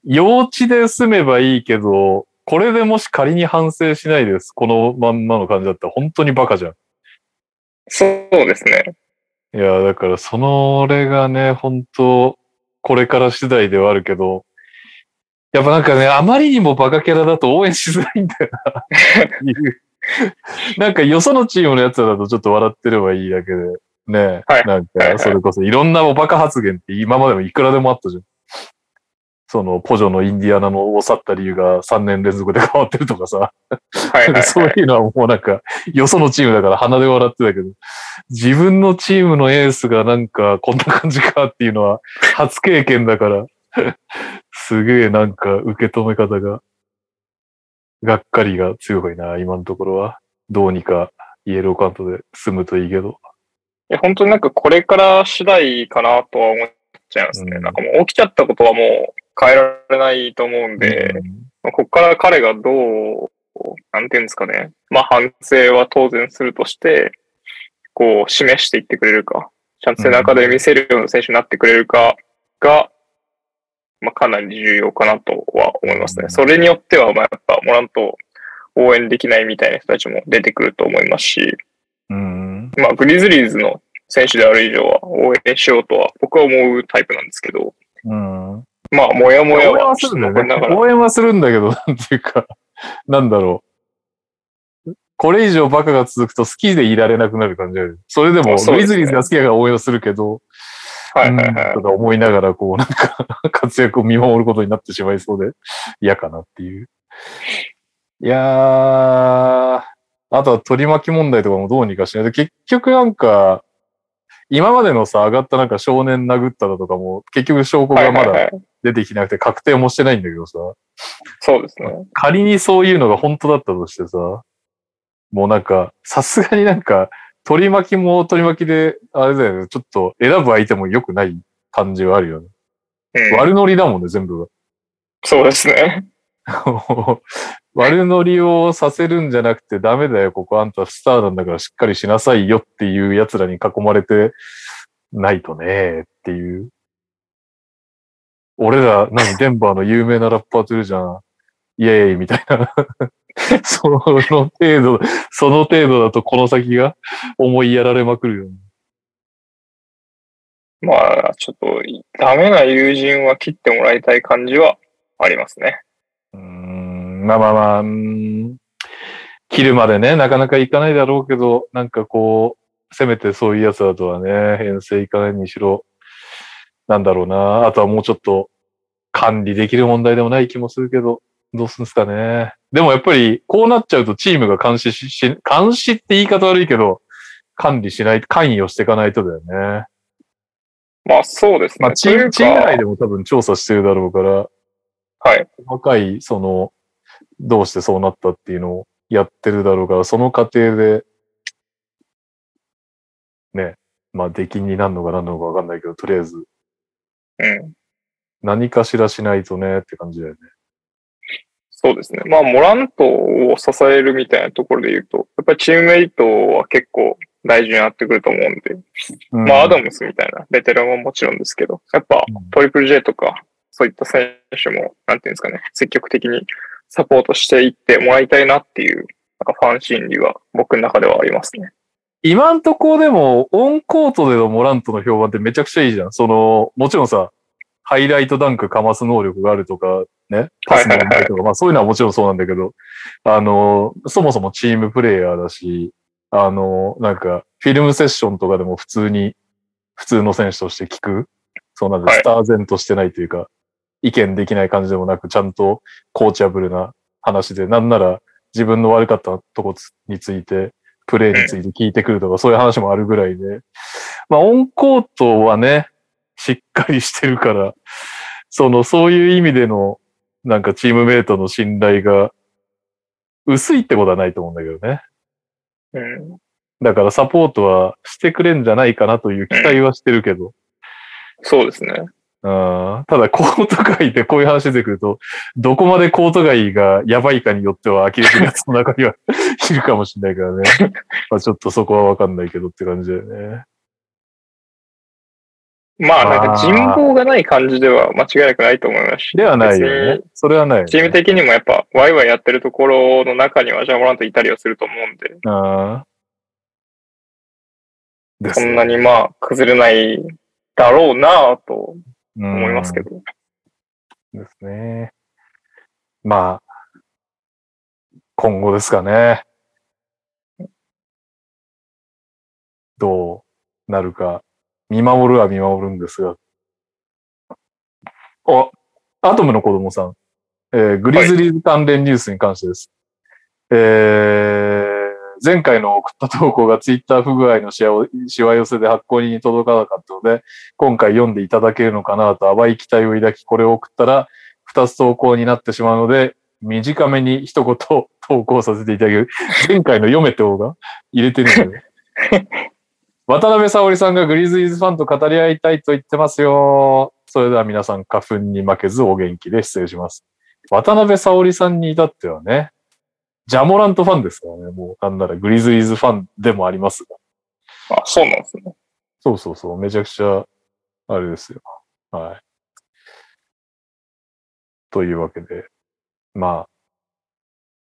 幼稚で済めばいいけど、これでもし仮に反省しないです。このまんまの感じだったら本当にバカじゃん。そうですね。いや、だからそのれがね、本当これから次第ではあるけど、やっぱなんかね、あまりにもバカキャラだと応援しづらいんだよな。なんかよそのチームのやつらだとちょっと笑ってればいいだけで、ね、はいなんかそれこそいろんなおバカ発言って今までもいくらでもあったじゃん。そのポジョのインディアナのを去った理由が3年連続で変わってるとかさ。はいはい、はい。そういうのはもうなんか、よそのチームだから鼻で笑ってたけど、自分のチームのエースがなんかこんな感じかっていうのは初経験だから、すげえなんか受け止め方が、がっかりが強いな、今のところは。どうにかイエローカウントで済むといいけど。いや、本当になんかこれから次第かなとは思っちゃいますね。うんなんかもう起きちゃったことはもう変えられないと思うんで、まあここから彼がどう、なんていうんですかね。まあ反省は当然するとして、こう示していってくれるか、ちゃんと背中で見せるような選手になってくれるかが、まあかなり重要かなとは思いますね。うんそれによっては、まあやっぱモラント応援できないみたいな人たちも出てくると思いますし、うん。まあ、グリズリーズの選手である以上は応援しようとは僕は思うタイプなんですけど、うん。まあ、もやもやはら、応援はするんだけど、なんていうか、なんだろう。これ以上バカが続くと好きでいられなくなる感じがある。それでも、グリズリーズが好きだから応援をするけど、はいはいはい。うんとか思いながら、こう、なんか、活躍を見守ることになってしまいそうで、嫌かなっていう。いやー、あとは取り巻き問題とかもどうにかしないと、結局なんか、今までのさ、上がったなんか少年殴っただとかも、結局証拠がまだ。出てきてなくて確定もしてないんだけどさ、そうですね。仮にそういうのが本当だったとしてさ、もうなんか、さすがになんか、取り巻きも取り巻きで、あれだよね、ちょっと選ぶ相手も良くない感じはあるよね。うん、悪ノリだもんね、全部が。そうですね。悪ノリをさせるんじゃなくてダメだよ、ここあんたスターなんだからしっかりしなさいよっていう奴らに囲まれてないとねっていう。俺ら、何、デンバーの有名なラッパーといるじゃん。イエーイみたいな。その程度、その程度だとこの先が思いやられまくるよね。まあ、ちょっと、ダメな友人は切ってもらいたい感じはありますね。まあまあまあ、うーん切るまでね、なかなかいかないだろうけど、なんかこう、せめてそういうやつだとはね、遠征いかないにしろ、なんだろうな。あとはもうちょっと管理できる問題でもない気もするけど、どうするんですかね。でもやっぱり、こうなっちゃうとチームが監視し、し監視って言い方悪いけど、管理しない、関与していかないとだよね。まあ、そうですね。まあ、チーム、チーム内でも多分調査してるだろうから、はい。細かい、その、どうしてそうなったっていうのをやってるだろうから、その過程で、ね、まあ、出禁になるのか何なのかわかんないけど、とりあえず、うん。何かしらしないとねって感じだよね。そうですね。まあ、モラントを支えるみたいなところで言うと、やっぱりチームメイトは結構大事になってくると思うんで、うんまあ、アダムスみたいなベテランはもちろんですけど、やっぱうんトリプル J とか、そういった選手も、なんていうんですかね、積極的にサポートしていってもらいたいなっていう、なんかファン心理は僕の中ではありますね。今んとこでも、オンコートでのモラントの評判ってめちゃくちゃいいじゃん。その、もちろんさ、ハイライトダンクかます能力があるとか、ね、パスもうまいとか、まあそういうのはもちろんそうなんだけど、あの、そもそもチームプレイヤーだし、あの、なんか、フィルムセッションとかでも普通に、普通の選手として聞く、そうなんで、はい。スターゼンとしてないというか、意見できない感じでもなく、ちゃんとコーチャブルな話で、なんなら自分の悪かったとこつについて、プレーについて聞いてくるとか、そういう話もあるぐらいで、まあ、オンコートはね、しっかりしてるから、その、そういう意味での、なんかチームメイトの信頼が、薄いってことはないと思うんだけどね。うん。だからサポートはしてくれんじゃないかなという期待はしてるけど、そうですね。うんただコート外でこういう話出てくると、どこまでコート外がやばいかによっては呆れてるやつの中にはいるかもしれないからね。まあちょっとそこはわかんないけどって感じだよね。まあ、なんか人望がない感じでは間違いなくないと思いますし。ではないよ。ねそれはないよね。チーム的にもやっぱ、ワイワイやってるところの中には、ジャモラントいたりはすると思うんで、ああ。そんなにまあ、崩れないだろうなぁと思いますけど。ですね。まあ、今後ですかね。どうなるか、見守るは見守るんですが。あ、アトムの子供さん。えーグリズリーズ関連ニュースに関してです。えー前回の送った投稿がツイッター不具合のしわ しわ寄せで発行に届かなかったので、今回読んでいただけるのかなと淡い期待を抱き、これを送ったら、二つ投稿になってしまうので、短めに一言投稿させていただける。前回の読めって方が入れてるんだよ。渡辺沙織さんがグリズリーズファンと語り合いたいと言ってますよ。それでは皆さん花粉に負けずお元気で失礼します。渡辺沙織さんに至ってはね、ジャモラントファンですからね。もうなんならグリズリーズファンでもありますが。あ、そうなんですね。そうそうそう。めちゃくちゃ、あれですよ。はい。というわけで、まあ、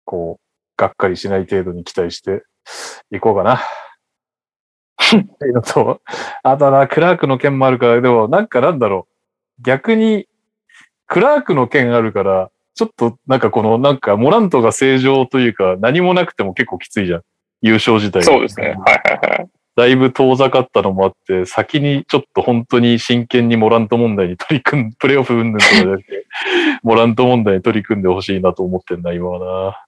こう、がっかりしない程度に期待していこうかな。っていうのと、あとはな、クラークの件もあるから、でもなんかなんだろう。逆に、クラークの件あるから、ちょっとなんかこの、なんかモラントが正常というか、何もなくても結構きついじゃん。優勝自体がそうですね。はいはいはい。だいぶ遠ざかったのもあって、先にちょっと本当に真剣にモラント問題に取り組ん、プレイオフ云々とかじゃなくて、モラント問題に取り組んでほしいなと思ってんな、今はな。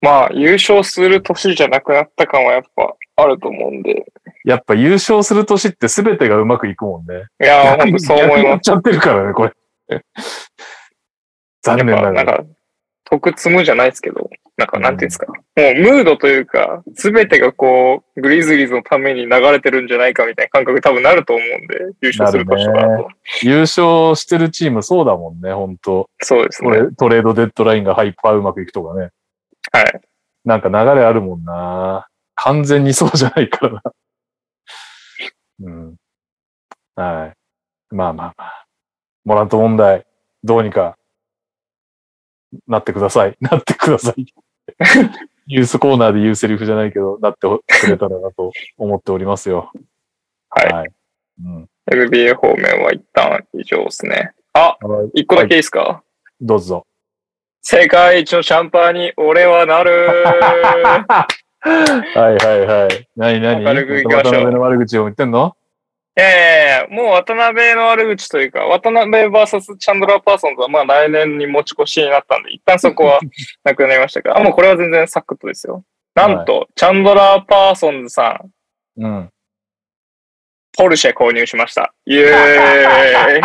まあ、優勝する年じゃなくなった感はやっぱあると思うんで。やっぱ優勝する年って全てがうまくいくもんね。いやー、ほんとそう思います。っちゃってるからね、これ。残念ながら。なんか、得積むじゃないですけど、なんか、なんていうんですか。もう、ムードというか、すべてがこう、グリズリーズのために流れてるんじゃないかみたいな感覚多分なると思うんで、優勝する年とかだなると。優勝してるチームそうだもんね、本当そうですね。トレトレードデッドラインがハイパーうまくいくとかね。はい。なんか流れあるもんな。完全にそうじゃないからな。うん。はい。まあまあまあ。モラント問題、どうにか、なってください。なってください。ユースコーナーで言うセリフじゃないけど、なってくれたらなと思っておりますよ。はい。はい。うん。NBA 方面は一旦以上ですね。あ、一個だけいいですか、どうぞ。世界一のシャンパーに俺はなる はいはいはい。何何？明るくいきましょう渡辺の悪口を言ってんの？いやいやいやもう渡辺の悪口というか、渡辺 VS チャンドラー・パーソンズはまあ来年に持ち越しになったんで、一旦そこは なくなりましたが、あ、もうこれは全然サクッとですよ。なんと、チャンドラー・パーソンズさん、うん。ポルシェ購入しました。イエーイ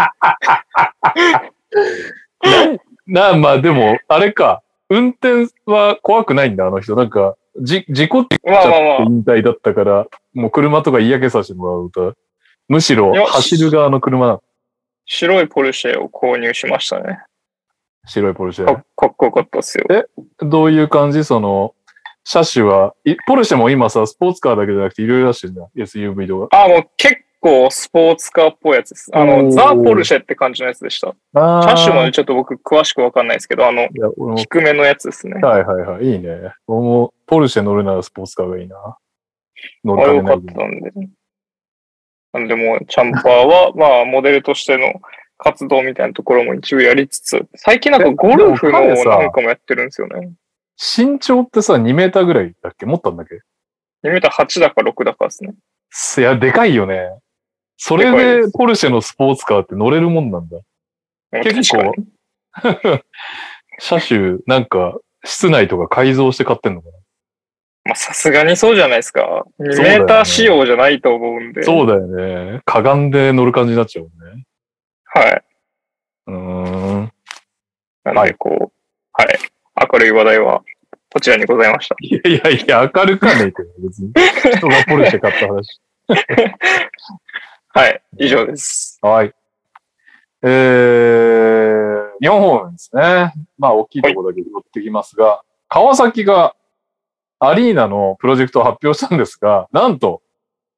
なあ、まあでも、あれか。運転は怖くないんだ、あの人。なんか、じ、事故っちゃってまあまあまあ。引退だったから、もう車とか嫌気させてもらうと。むしろ走る側の車なの。白いポルシェを購入しましたね。白いポルシェ。かかっこよかったっすよ。どういう感じ？その、車種は、いポルシェも今さ、スポーツカーだけじゃなくていろいろ出してるじゃん。SUV とか。あ、もう結構スポーツカーっぽいやつです。あおの、ーザ・ポルシェって感じのやつでした。あ車種もちょっと僕詳しくわかんないですけど、あの、低めのやつですね。はいはいはい。いいね。俺も、ポルシェ乗るならスポーツカーがいいな。乗る金ないけどったんで。なんでもう、チャンパーは、まあ、モデルとしての活動みたいなところも一応やりつつ、最近なんかゴルフのなんかもやってるんですよね。身長ってさ、2メーターぐらいだっけ？持ったんだっけ？2メーター8だか6だかですね。いや、でかいよね。それでポルシェのスポーツカーって乗れるもんなんだ。結構 車種、なんか、室内とか改造して買ってんのかまあ、さすがにそうじゃないですか。2そうだよねメーター仕様じゃないと思うんで。なそうだよね。かがんで乗る感じになっちゃうもんね。はい。うーん。なので、こう、はい。明るい話題は、こちらにございました。いやいやいや、明るかねえけど、別に。人がポルシェ買った話。はい。以上です。はい。えー、日本方面ですね。まあ、大きいところだけ拾ってきますが、川崎がアリーナのプロジェクトを発表したんですが、なんと、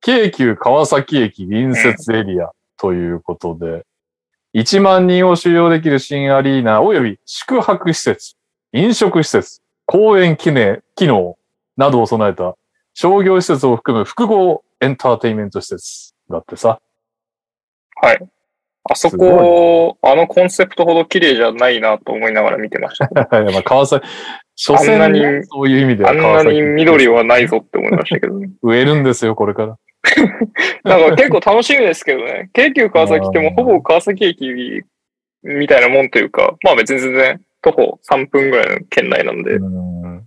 京急川崎駅隣接エリアということで、1万人を収容できる新アリーナ及び宿泊施設、飲食施設、公園機能機能などを備えた商業施設を含む複合エンターテインメント施設だってさ。はい。あそこ、あのコンセプトほど綺麗じゃないなと思いながら見てました。まあ川崎、所んなにそういう意味であんな。に緑はないぞって思いましたけどね。植えるんですよ、これから。なんか結構楽しみですけどね。京急川崎ってもうほぼ川崎駅みたいなもんというか、まあ別に全然徒歩3分ぐらいの圏内なんで、うん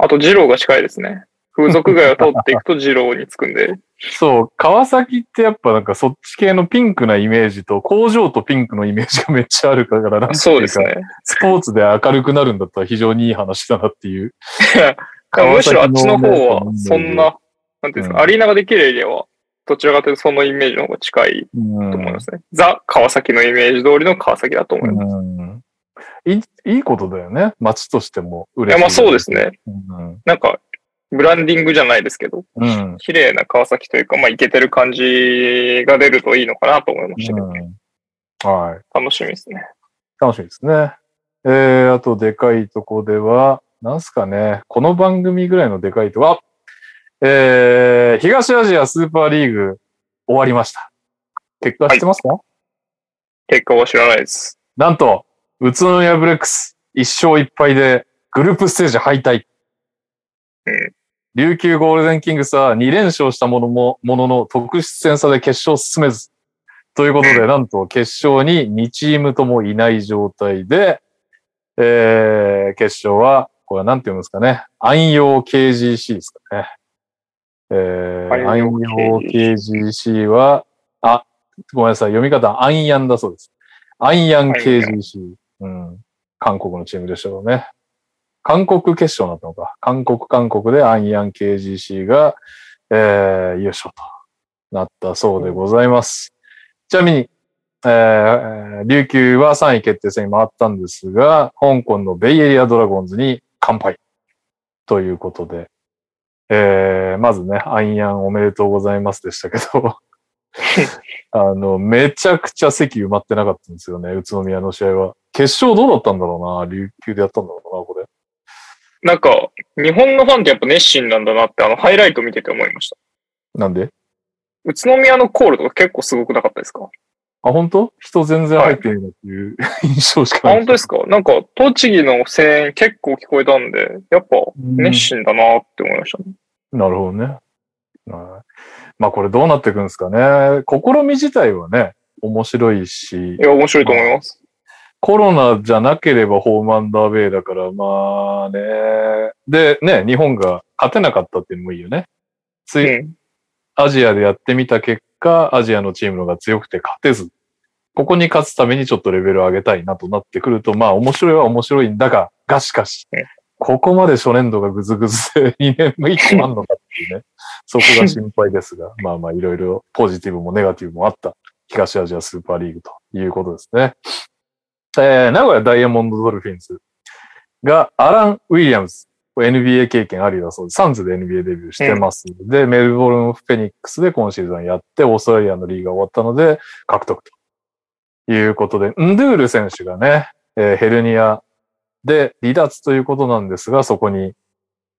あと二郎が近いですね。風俗街を通っていくと二郎に着くんで、そう、川崎ってやっぱなんかそっち系のピンクなイメージと工場とピンクのイメージがめっちゃあるから、なんそうですね。スポーツで明るくなるんだったら非常にいい話だなっていう。むしろあっちの方はそんな、なんていうんですか、うんアリーナができるエリアは、どちらかというとそのイメージの方が近いうんと思いますね。ザ・川崎のイメージ通りの川崎だと思います。うんいいいいことだよね。街としてもいや、嬉しい。まあそうですね。うん。なんか、ブランディングじゃないですけど、うん。綺麗な川崎というか、まあ、イケてる感じが出るといいのかなと思いましたけど、うんはい。楽しみですね。楽しみですね。えー、あとでかいとこでは、なんすかね、この番組ぐらいのでかいとは、えー、東アジアスーパーリーグ終わりました。結果知ってますか、結果は知らないです。なんと、宇都宮ブレックス1勝1敗でグループステージ敗退。うん琉球ゴールデンキングスは2連勝したものも、ものの特殊戦差で決勝進めず。ということで、なんと決勝に2チームともいない状態で、えー、決勝は、これは何て読むんですかね。安陽 KGC ですかね。えー、安陽 KGC は、あ、ごめんなさい。読み方、アンヤンだそうです。アンヤン KGC。うん。韓国のチームでしょうね。韓国決勝になったのか。韓国、韓国でアンヤン KGC が、えー、優勝となったそうでございます。ちなみに、えー、琉球は3位決定戦に回ったんですが、香港のベイエリアドラゴンズに完敗。ということで、えー、まずね、アンヤンおめでとうございますでしたけど、あの、めちゃくちゃ席埋まってなかったんですよね、宇都宮の試合は。決勝どうだったんだろうな、琉球でやったんだろうな、これ。なんか、日本のファンってやっぱ熱心なんだなって、あの、ハイライト見てて思いました。なんで？宇都宮のコールとか結構すごくなかったですか？あ、本当？人全然入ってないなっていう、印象しかあ、ない。本当ですか？なんか、栃木の声援結構聞こえたんで、やっぱ熱心だなって思いましたね。なるほどね。はいまあこれどうなっていくんですかね。試み自体はね、面白いしい、や、面白いと思います。コロナじゃなければホームアンダーベイだから、まあね。で、ね、日本が勝てなかったっていうのもいいよね。つい、うん。アジアでやってみた結果、アジアのチームの方が強くて勝てず、ここに勝つためにちょっとレベルを上げたいなとなってくると、まあ面白いは面白いんだが、がしかしうん、ここまで初年度がぐずぐずで 2年目決まんのかっていうね、そこが心配ですが、まあまあいろいろポジティブもネガティブもあった東アジアスーパーリーグということですね。えー、名古屋ダイヤモンドドルフィンズがアラン・ウィリアムズ、NBA 経験ありだそうです。サンズで NBA デビューしてます。で、メルボルン・フェニックスで今シーズンやって、オーストラリアのリーグが終わったので、獲得ということで、ンドゥール選手がね、えーヘルニアで離脱ということなんですが、そこに、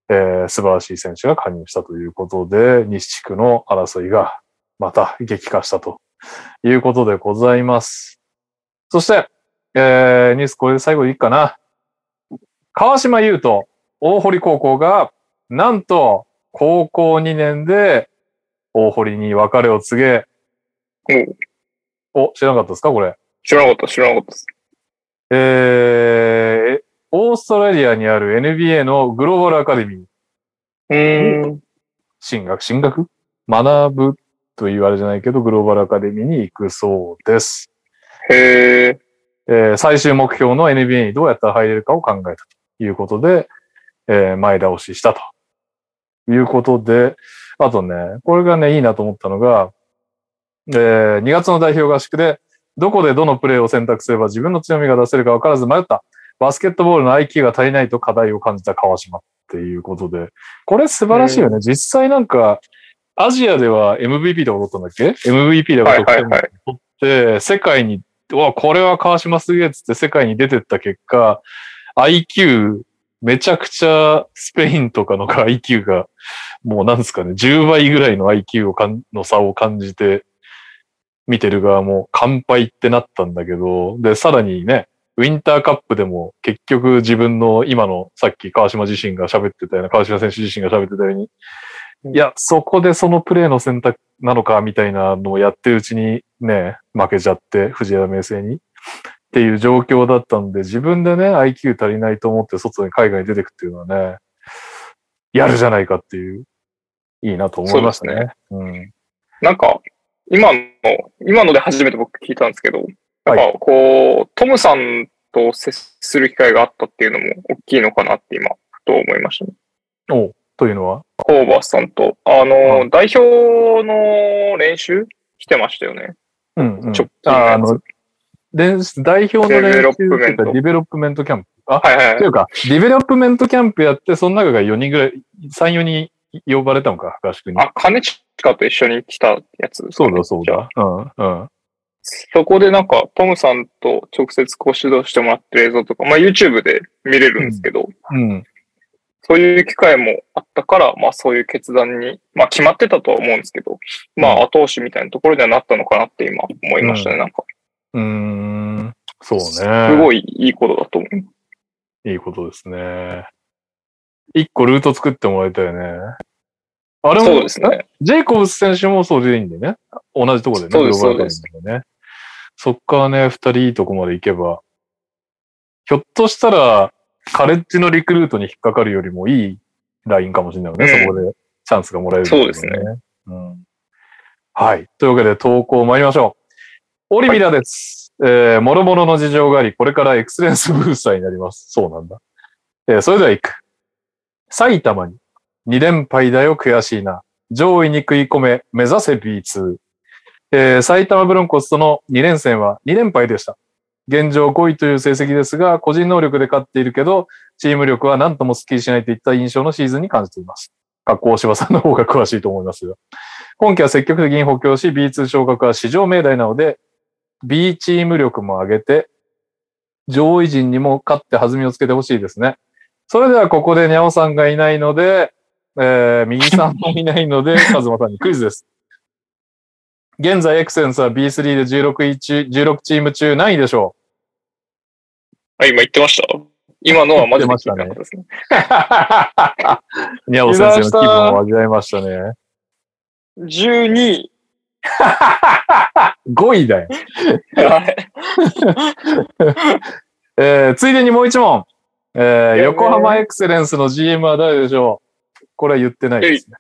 えー素晴らしい選手が加入したということで、西地区の争いがまた激化したということでございます。そして、えー、ニュースこれで最後いいかな。川島優斗、大堀高校が、なんと、高校2年で、大堀に別れを告げ、おお、知らなかったですかこれ？知らなかった、知らなかったです。えー、オーストラリアにある NBA のグローバルアカデミー、うーん。進学、進学？学ぶというあれじゃないけど、グローバルアカデミーに行くそうです。へえ。えー最終目標の NBA にどうやったら入れるかを考えたということで、えー前倒ししたということで、あとね、これがね、いいなと思ったのが、えー2月の代表合宿で、どこでどのプレーを選択すれば自分の強みが出せるか分からず迷った。バスケットボールの IQ が足りないと課題を感じた川島っていうことで、これ素晴らしいよね。実際なんか、アジアでは MVP とか取ったんだっけ ?MVP だから得点はいはいはい。取って、世界に、うわ、これは川島すげえっつって世界に出てった結果、IQ、めちゃくちゃスペインとかの IQ が、もうなんですかね、10倍ぐらいの IQ をかんの差を感じて、見てる側も乾杯ってなったんだけど、で、さらにね、ウィンターカップでも結局自分の今のさっき川島自身が喋ってたような、川島選手自身が喋ってたように、いや、そこでそのプレーの選択なのかみたいなのをやってるうちにね、負けちゃって、藤枝明誠に。っていう状況だったんで、自分でね、IQ 足りないと思って外に海外に出てくっていうのはね、やるじゃないかっていう、いいなと思いましたね。うん。なんか、今の、今ので初めて僕聞いたんですけど、やっぱこう、トムさんと接する機会があったっていうのも大きいのかなって今、ふと思いましたね。おうというのは？ホーバーさんと、あの、代表の練習来てましたよね。うん、うん直近のあの、練習代表の練習デベロップメントディベロップメントキャンプ。あ、はいはいはい。というか、ディベロップメントキャンプやって、その中が4人ぐらい、3、4人呼ばれたのか、合宿に。あ、金近と一緒に来たやつね、そうだ、そうだ。うん、うん。そこでなんか、トムさんと直接こう指導してもらってる映像とか、まあ YouTube で見れるんですけど、うん。そういう機会もあったから、まあそういう決断に、まあ決まってたとは思うんですけど、まあ後押しみたいなところにはなったのかなって今思いましたね。なんか、うーん。そうね。すごいいいことだと思う。いいことですね。一個ルート作ってもらいたいよね。あれも、そうですね。ジェイコブス選手もそうでいいんだよね。同じところでね。グローバルでね。そっからね、二人いいとこまで行けば、ひょっとしたら、カレッジのリクルートに引っかかるよりもいいラインかもしれないよね。うんそこでチャンスがもらえる、そうですね。うん。はい。というわけで投稿参りましょう。オリミラです。えー、もろもろの事情があり、これからエクセレンスブースターになります。そうなんだ。えーそれでは行く。埼玉に2連敗だよ、悔しいな。上位に食い込め、目指せ B2。えー埼玉ブロンコスとの2連戦は2連敗でした。現状5位という成績ですが、個人能力で勝っているけど、チーム力は何ともスッキリしないといった印象のシーズンに感じています。格好芝さんの方が詳しいと思いますが。今季は積極的に補強し、B2 昇格は史上命題なので、B チーム力も上げて、上位陣にも勝って弾みをつけてほしいですね。それではここでニャオさんがいないので、えー、右さんもいないので、カズマさんにクイズです。現在エクセンスは B3 で16位中、16チーム中何位でしょあ、今言ってました？今のはマジで聞なかったですね。うニャオ先生の気分を味わいましたね。12位。5位だよ。はい えー、ついでにもう一問。えー、や横浜エクセレンスの GM は誰でしょう？これは言ってないですね。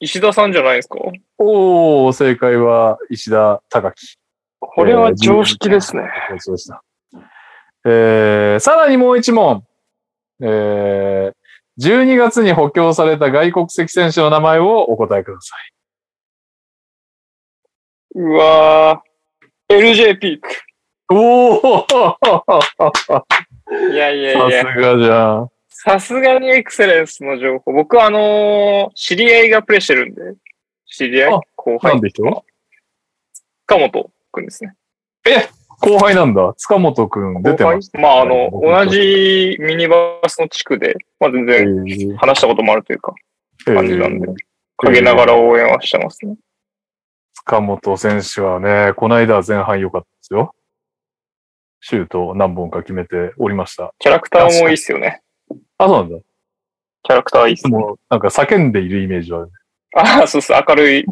石田さんじゃないですか？おー、正解は石田隆樹。これは常識ですね。そうでした。えー、さらにもう一問。えー、12月に補強された外国籍選手の名前をお答えください。うわー。LJ ピーク。おーいやいやさすいや。がじゃん。さすがにエクセレンスの情報。僕はあのー知り合いがプレイしてるんで。知り合いあ後輩なんで人塚本くんですね。後輩なんだ。塚本くん出てました。まああの、同じミニバスの地区で、まあ全え然ー話したこともあるというか、感じなんでえー陰ながら応援はしてますね。塚本選手はね、この間は前半良かったですよ。シュートを何本か決めておりました。キャラクターもいいっすよね。あ、そうなんだ。キャラクターいいっすね。もう、なんか叫んでいるイメージはあるね。ああ、そうそう、明るい、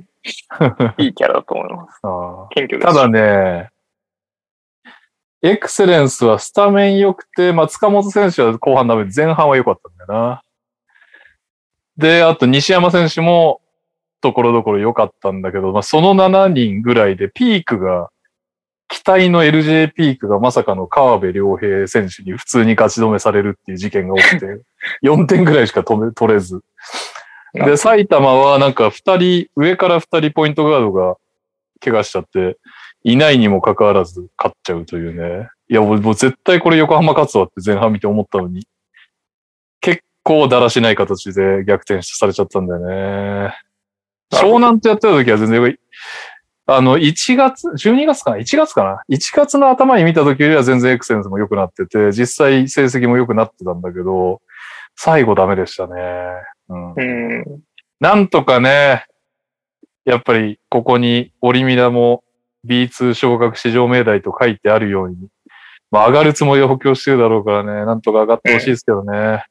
いいキャラだと思います。あー謙虚です。ただね、エクセレンスはスタメン良くて、まあ、塚本選手は後半ダメで前半は良かったんだよな。で、あと西山選手もところどころ良かったんだけど、まあ、その7人ぐらいでピークが、期待の LJ ピークがまさかの川辺良平選手に普通に勝ち止めされるっていう事件が起きて、4点ぐらいしか止め、取れず。で、埼玉はなんか2人、上から2人ポイントガードが怪我しちゃって、いないにもかかわらず勝っちゃうというね。いや、もう絶対これ横浜勝つわって前半見て思ったのに、結構だらしない形で逆転されちゃったんだよね。湘南とやってた時は全然、あの、1月、12月かな ?1 月かな ?1 月の頭に見た時よりは全然エクセンスも良くなってて、実際成績も良くなってたんだけど、最後ダメでしたね。うん。うん。なんとかね、やっぱりここにオリミラも B2 昇格市場命題と書いてあるように、まあ上がるつもりで補強してるだろうからね、なんとか上がってほしいですけどね。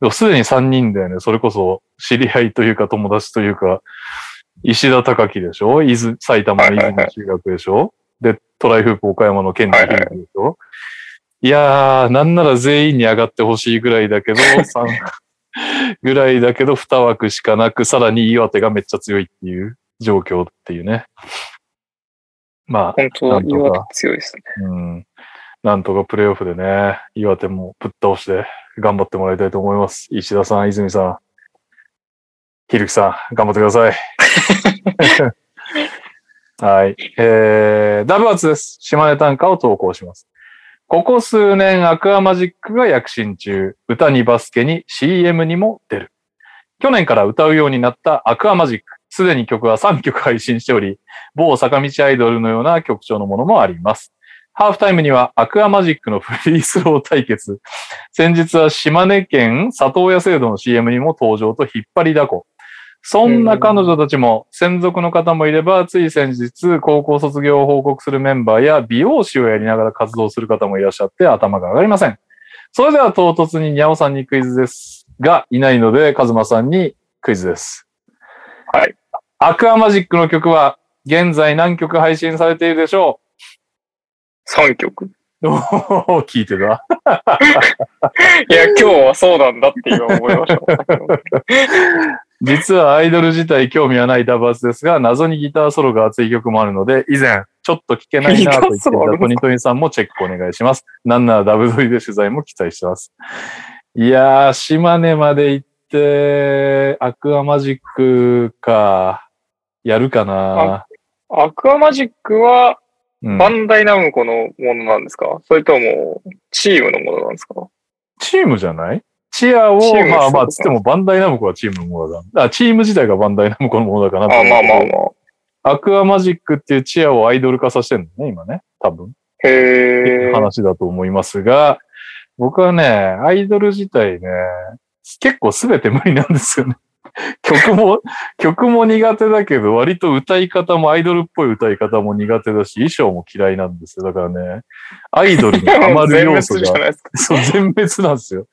でもすでに3人だよね。それこそ知り合いというか友達というか、石田隆樹でしょ？伊豆、埼玉の泉中学でしょ？で、トライフープ岡山の県知事でしょ？いやー、なんなら全員に上がってほしいぐらいだけど、3ぐらいだけど、2枠しかなく、さらに岩手がめっちゃ強いっていう状況っていうね。ま本当岩手強いですね。あ、うん。なんとかプレイオフでね、岩手もぶっ倒して頑張ってもらいたいと思います。石田さん、泉さん、ひるきさん、頑張ってください。はい。えー、ダブアツです。島根短歌を投稿します。ここ数年アクアマジックが躍進中、歌にバスケに CM にも出る。去年から歌うようになったアクアマジック。すでに曲は3曲配信しており、某坂道アイドルのような曲調のものもあります。ハーフタイムにはアクアマジックのフリースロー対決。先日は島根県里親制度の CM にも登場と引っ張りだこ。そんな彼女たちも専属の方もいれば、つい先日高校卒業を報告するメンバーや美容師をやりながら活動する方もいらっしゃって頭が上がりません。それでは唐突ににゃおさんにクイズですが、いないので、カズマさんにクイズです。はい。アクアマジックの曲は現在何曲配信されているでしょ3曲。うおー聞いてた。いや、今日はそうなんだって今思いました。実はアイドル自体興味はないダバーツですが、謎にギターソロが熱い曲もあるので、以前、ちょっと聞けないなと言っていた トニトニさんもチェックお願いします。なんならダブドリで取材も期待してます。いやー、島根まで行って、アクアマジックか、やるかな。アクアマジックはうんバンダイナムコのものなんですか？それともチームのものなんですか？チームじゃない？チアを、まあまあ、つってもバンダイナムコはチームのものだ。あ、チーム自体がバンダイナムコのものだかなとあ、まあまあまあ。アクアマジックっていうチアをアイドル化させてるのね、今ね。多分。へえ。話だと思いますが、僕はね、アイドル自体ね、結構すべて無理なんですよね。曲も、曲も苦手だけど、割と歌い方もアイドルっぽい歌い方も苦手だし、衣装も嫌いなんですよ。だからね、アイドルにハマる全要素が滅じゃないですか。そう、全滅なんですよ。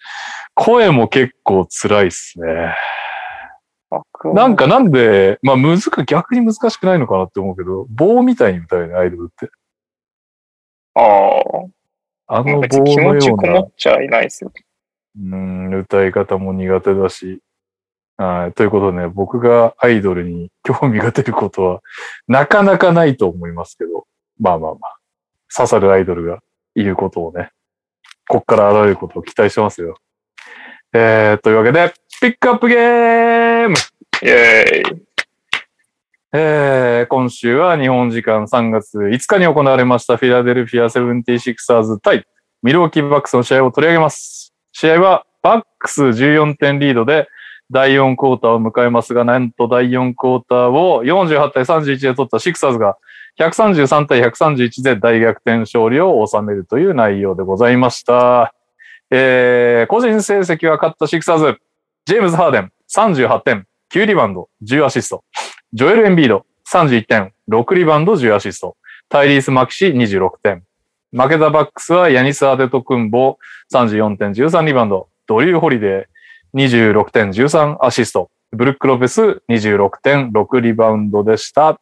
声も結構辛いっすね。なんかなんで、まあ難か、逆に難しくないのかなって思うけど、棒みたいに歌うよね、アイドルって。あああ。の棒別に気持ちこものようなっちゃいないですよ。うん、歌い方も苦手だし。はい。ということでね、僕がアイドルに興味が出ることは、なかなかないと思いますけど、まあまあまあ、刺さるアイドルがいることをね、こっから現れることを期待してますよ。えー、というわけで、ピックアップゲームイェーイ。えー、今週は日本時間3月5日に行われましたフィラデルフィア 76ers 対ミルウォーキーバックスの試合を取り上げます。試合はバックス14点リードで第4クォーターを迎えますが、なんと第4クォーターを48対31で取ったシクサーズが133対131で大逆転勝利を収めるという内容でございました。えー、個人成績は勝ったシクサーズ、ジェームズ・ハーデン38点、9リバウンド、10アシスト。ジョエル・エンビード、31点、6リバウンド、10アシスト。タイリース・マキシ、26点。負けたバックスはヤニス・アデトクンボ、34点、13リバウンド。ドリュー・ホリデー、26点、13アシスト。ブルック・ロペス、26点、6リバウンドでした。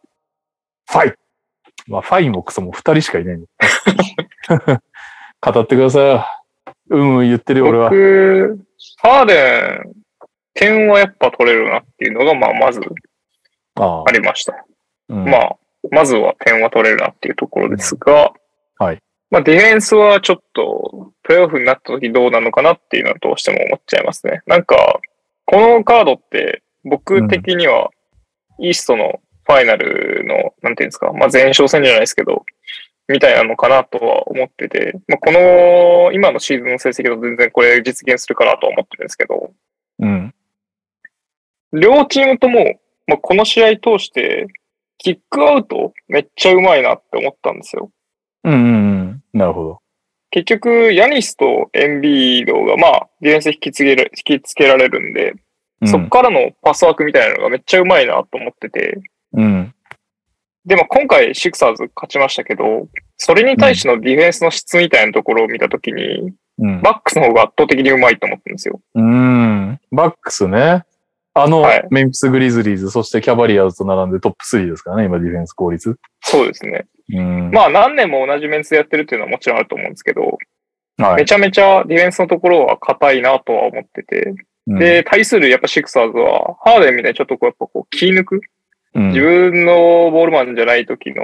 ファイまあ、ファイもクソも2人しかいない語ってくださいよ。うん、うん、言ってるよ、俺は。僕、ハーデン、点はやっぱ取れるなっていうのが、まあ、まずあありました。うんまあ、まずは点は取れるなっていうところですが、はい。まあ、ディフェンスはちょっと、プレイオフになった時どうなのかなっていうのはどうしても思っちゃいますね。なんか、このカードって、僕的には、イーストのファイナルの、なんていうんですか、まあ、前哨戦じゃないですけど、みたいなのかなとは思ってて、まあ、この、今のシーズンの成績だと全然これ実現するかなとは思ってるんですけど、うん。両チームとも、まあ、この試合通して、キックアウトめっちゃうまいなって思ったんですよ。うん、うん、うん。なるほど。結局、ヤニスとエンビードが、まあ、ディフェンス引き継げら引きつけられるんで、うんそっからのパスワークみたいなのがめっちゃうまいなと思ってて、うん。で、まあ、今回シクサーズ勝ちましたけど、それに対してのディフェンスの質みたいなところを見たときに、うん。バックスの方が圧倒的にうまいと思ってるんですよ。うん。バックスね。あの、はいメンフィス・グリズリーズ、そしてキャバリアーズと並んでトップ3ですからね、今ディフェンス効率。そうですね。うん。まあ、何年も同じメンツでやってるっていうのはもちろんあると思うんですけど、はい。めちゃめちゃディフェンスのところは硬いなとは思ってて、うん、で、対するやっぱシクサーズは、ハーデンみたいにちょっとこうやっぱこう気抜くうん、自分のボールマンじゃない時の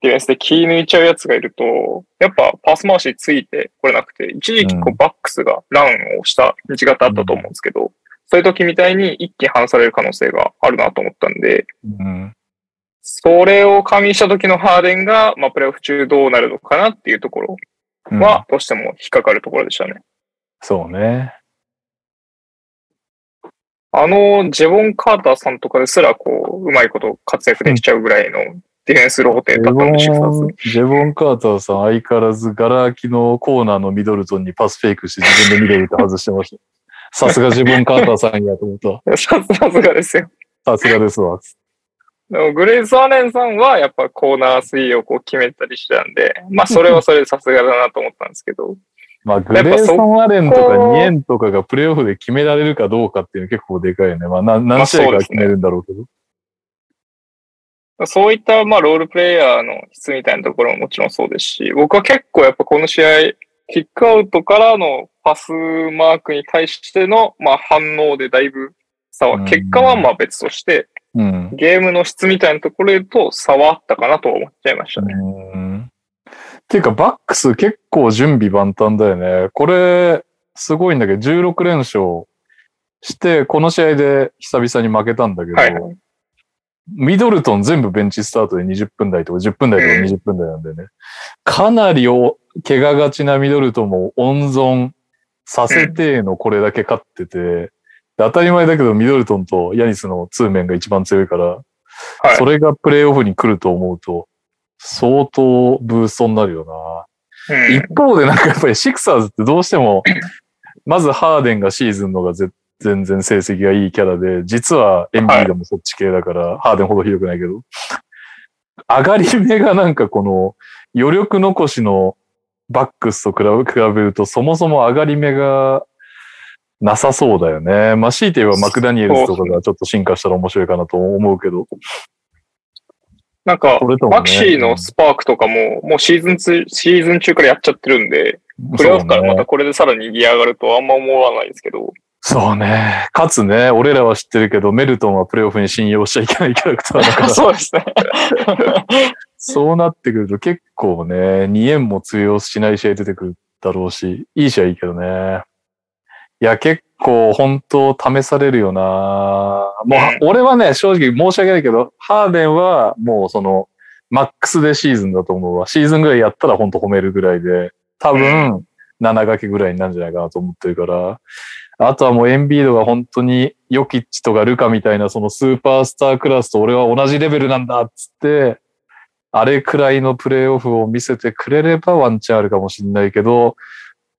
ディフェンスで気抜いちゃうやつがいると、やっぱパス回しついてこれなくて、一時期こううバックスがランをした道方あったと思うんですけど、そういう時みたいに一気に離される可能性があるなと思ったんで、うん。それを加味した時のハーデンが、まあプレイオフ中どうなるのかなっていうところうんは、どうしても引っかかるところでしたね。そうね。あの、ジェボン・カーターさんとかですら、こう、うまいこと活躍できちゃうぐらいのディフェンスローテだったんで、シクサージェボン・カーターさん相変わらずガラ空きのコーナーのミドルトンにパスフェイクして自分でミドルって外してました。さすがジェボン・カーターさんやと思った。さ さすがですよ。さすがですわ。でもグレイス・アレンさんはやっぱコーナー3をこう決めたりしてたんで、まあそれはそれでさすがだなと思ったんですけど。まあ、グレーソン・アレンとかニエンとかがプレイオフで決められるかどうかっていうの結構でかいよね。まあ、な何試合か決めるんだろうけど。そういったまあロールプレイヤーの質みたいなところももちろんそうですし、僕は結構やっぱこの試合、キックアウトからのパスマークに対してのまあ反応でだいぶ差は、結果はまあ別として、うん。ゲームの質みたいなところと差はあったかなと思っちゃいましたね。うんっていうか、バックス結構準備万端だよね。これ、すごいんだけど、16連勝して、この試合で久々に負けたんだけど、はい。ミドルトン全部ベンチスタートで20分台とか10分台とか20分台なんだよね。かなりお怪我がちなミドルトンも温存させてのこれだけ勝ってて、で当たり前だけどミドルトンとヤニスの通面が一番強いから、はい。それがプレイオフに来ると思うと、相当ブーストになるよな。うん。一方でなんかやっぱりシクサーズってどうしても、まずハーデンがシーズンのがぜ全然成績がいいキャラで、実はエンビードもそっち系だから、ハーデンほどひどくないけど、上がり目がなんかこの余力残しのバックスと比べ比べると、そもそも上がり目がなさそうだよね。まあ、強いて言えばマクダニエルズとかがちょっと進化したら面白いかなと思うけど。なんかねマキシーのスパークとかも、もうシーズンツーシーズン中からやっちゃってるんで、プレイオフからまたこれでさらにギア上がるとあんま思わないですけど、そうね。かつね、俺らは知ってるけど、メルトンはプレイオフに信用しちゃいけないキャラクターだから、そうですね。そうなってくると結構ね、2円も通用しない試合出てくるだろうし、いい試合いいけどね。いや、結構本当試されるよなもう、俺はね、正直申し訳ないけど、ハーデンはもうその、マックスでシーズンだと思うわ。シーズンぐらいやったら本当褒めるぐらいで、多分、7掛けぐらいになるんじゃないかなと思ってるから、あとはもうエンビードが本当にヨキッチとかルカみたいなそのスーパースタークラスと俺は同じレベルなんだっつって、あれくらいのプレイオフを見せてくれればワンチャンあるかもしれないけど、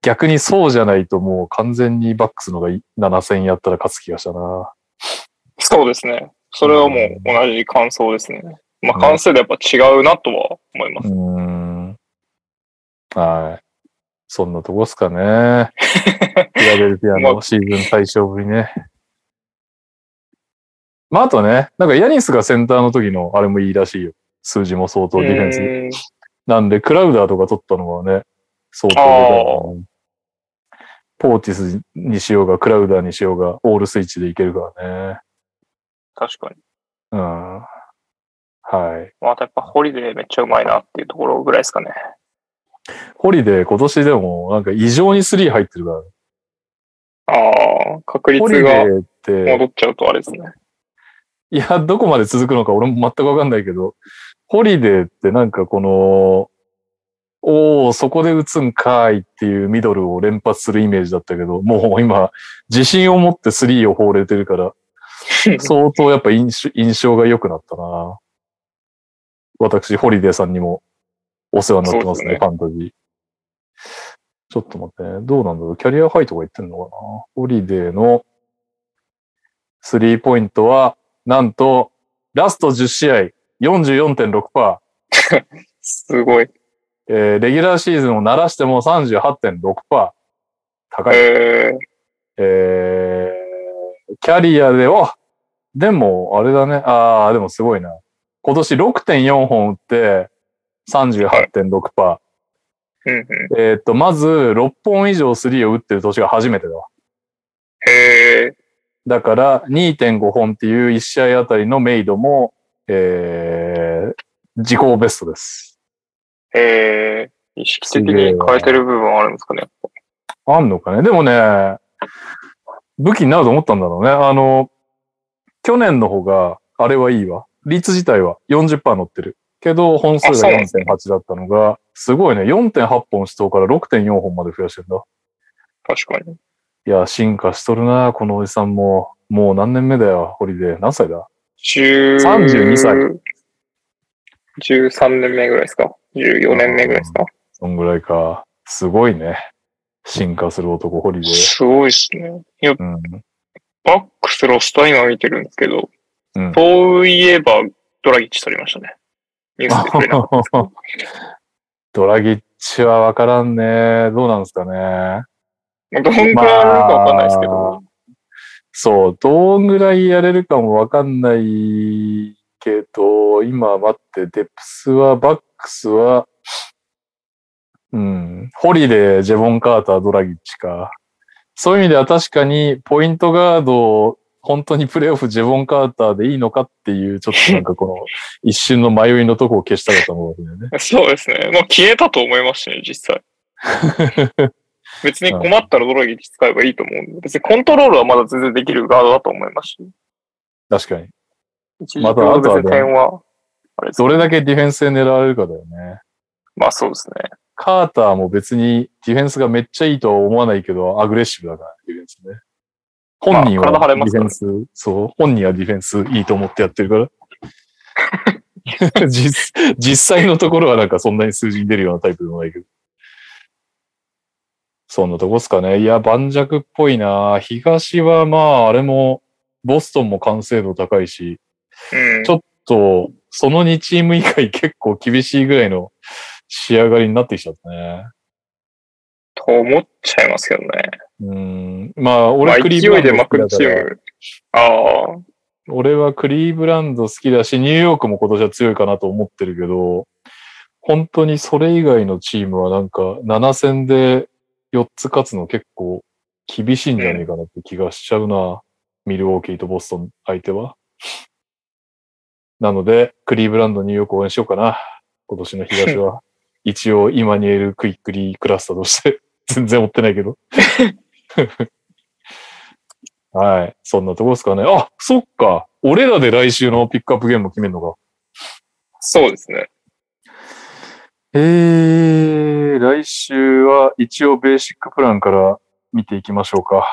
逆にそうじゃないともう完全にバックスのが7戦やったら勝つ気がしたな。そうですね。それはもう同じ感想ですね。まあ関数でやっぱ違うなとは思います。うーん。はい。そんなとこっすかね。フィラデルフィアの シーズン対象ぶりね。まあ、あとね、なんかヤニスがセンターの時のあれもいいらしいよ。数字も相当ディフェンス。うんなんで、クラウダーとか取ったのはね、相当でポーティスにしようが、クラウダーにしようが、オールスイッチでいけるからね。確かに。うん。はい。またやっぱホリデーめっちゃうまいなっていうところぐらいですかね。ホリデー今年でもなんか異常にスリー入ってるからね。ああ、確率が戻っちゃうとあれですね。いや、どこまで続くのか俺も全くわかんないけど、ホリデーってなんかこの、おー、そこで打つんかいっていうミドルを連発するイメージだったけど、もう今、自信を持ってスリーを放れてるから、相当やっぱ印象印象が良くなったな。私、ホリデーさんにもお世話になってますね、すねファンタジー。ちょっと待ってね。どうなんだろうキャリアハイとか言ってんのかな？ホリデーのスリーポイントは、なんと、ラスト10試合、44.6%。すごい。えーレギュラーシーズンを鳴らしても38.6%。高い。えー、えーキャリアで、おでも、あれだね。ああ、でもすごいな。今年6.4本打って38.6%。うんうん。えーっと、まず6本以上スリーを打ってる年が初めてだわ。へえだから2.5本っていう1試合あたりのメイドも、えー、自己ベストです。ー、えー、意識的に変えてる部分あるんですかね。あんのかね？でもね、武器になると思ったんだろうね。あの、去年の方が、あれはいいわ。率自体は40%乗ってる。けど、本数があそうなんですね4.8だったのが、すごいね。4.8本死闘から6.4本まで増やしてんだ。確かに。いや、進化しとるな、このおじさんも。もう何年目だよ、ホリデー。何歳だ？10 32歳。13年目ぐらいですか ?14 年目ぐらいですか？そんぐらいか。すごいね。進化する男、ホリデー。すごいですね。いや、うん。バックスロスター今見てるんですけど、うんそういえばドラギッチ取りましたね。ニュースで触れな ドラギッチはわからんね。どうなんですかね。まあどんくらいあるかわかんないですけど、そう、どんぐらいやれるかもわかんないけど、今待って、デプスは、バックスは、うん、ホリデー、ジェボン・カーター、ドラギッチか。そういう意味では確かに、ポイントガード、本当にプレイオフ、ジェボン・カーターでいいのかっていう、ちょっとなんかこの、一瞬の迷いのとこを消したかと思うわけだよね。そうですね。まあ消えたと思いますしね、実際。別に困ったらドラギッチ使えばいいと思うんで、別にコントロールはまだ全然できるガードだと思いますし。確かに。一またあとはね点は、あれどれだけディフェンスで狙われるかだよね。まあそうですね。カーターも別にディフェンスがめっちゃいいとは思わないけど、アグレッシブだから、ディフェンスね。本人はディフェンス、そう、本人はディフェンスいいと思ってやってるから。実実際のところはなんかそんなに数字に出るようなタイプでもないけど。そんなとこっすかね。いや、盤石っぽいな東はまあ、あれも、ボストンも完成度高いし、うん。ちょっと、その2チーム以外結構厳しいぐらいの仕上がりになってきちゃったね。と思っちゃいますけどね。うん。まあ、まあ俺クリーブランド好きだから、チーム。ああ。俺はクリーブランド好きだし、ニューヨークも今年は強いかなと思ってるけど、本当にそれ以外のチームはなんか7戦で4つ勝つの結構厳しいんじゃねえかなって気がしちゃうな。ミルウォーキーとボストン相手は。なので、クリーブランド、ニューヨーク応援しようかな。今年の東は。一応、イマニュエル・クイックリークラスターとして、全然追ってないけど。はい。そんなとこですかね。あ、そっか。俺らで来週のピックアップゲームを決めるのか。そうですね。えー、来週は一応ベーシックプランから見ていきましょうか。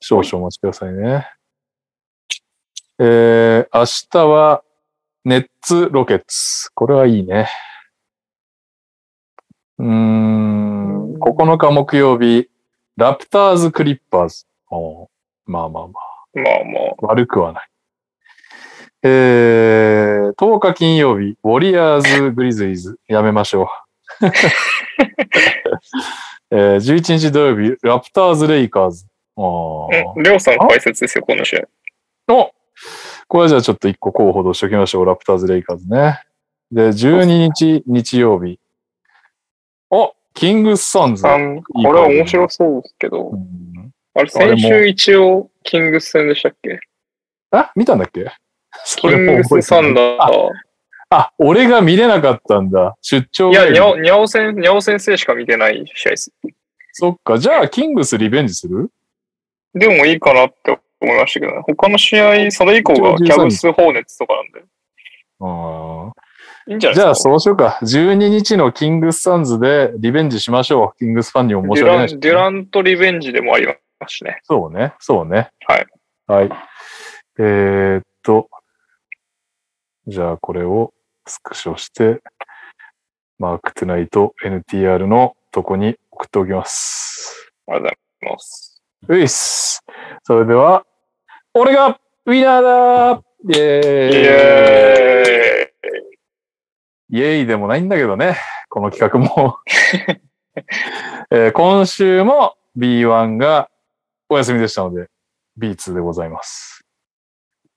少々お待ちくださいね。えー、明日はネッツ・ロケッツ。これはいいね。うーん、9日木曜日、ラプターズ・クリッパーズ。まあまあまあ。まあまあ。悪くはない。えー、10日金曜日、ウォリアーズ・グリズイーズ。やめましょう。えー、11日土曜日、ラプターズ・レイカーズ。あーうん。りょうさん解説ですよ、この試合。おこれはじゃあちょっと一個候補としておきましょう。ラプターズ・レイカーズね。で、12日日曜日。おキングス・サンズ。これは面白そうですけどう、んあれ、先週一応、キングス戦でしたっけ？あ、見たんだっけ？そキれもングス・覚えサンダー。あ、俺が見れなかったんだ。出張いや、にゃお、にゃお先、にゃお先生しか見てない試合です。そっか。じゃあ、キングスリベンジする？でもいいかなって思いましたけどね。他の試合、それ以降がキャブス・ホーネッツとかなんで。あいいんじゃないですか？そうしようか。12日のキングスサンズでリベンジしましょう。キングスファンにも申しデュラン、訳ないし、デュラントリベンジでもありますしね。そうね。そうね。はい。はい。えーっと、じゃあ、これをスクショして、マークトゥナイト NTR のとこに送っておきます。ありがとうございます。ういっす。それでは、俺がウィナーだイェーイイエーイイエイでもないんだけどね、この企画も。えー今週も B1 がお休みでしたので、B2 でございます。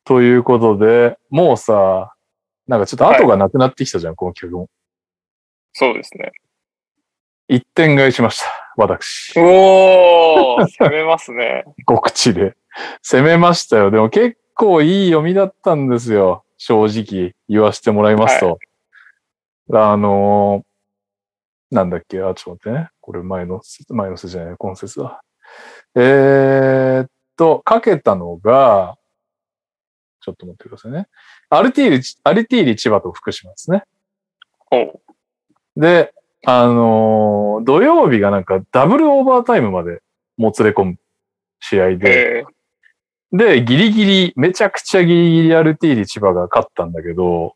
ということで、もうさ、なんかちょっと後がなくなってきたじゃん、この企画も。そうですね。一点買いしました、私。おー、攻めますね。告知で。攻めましたよ。でも結構いい読みだったんですよ。正直言わせてもらいますと。あのーなんだっけ？あ、ちょっと待ってね。これ前の、前の説じゃない、今節だ。えーっと、かけたのが、ちょっと待ってくださいね。アルティーリ、アルティーリ千葉と福島ですね。おうで、あのー土曜日がなんかダブルオーバータイムまでもつれ込む試合で、えで、ギリギリ、めちゃくちゃギリギリアルティーリ千葉が勝ったんだけど、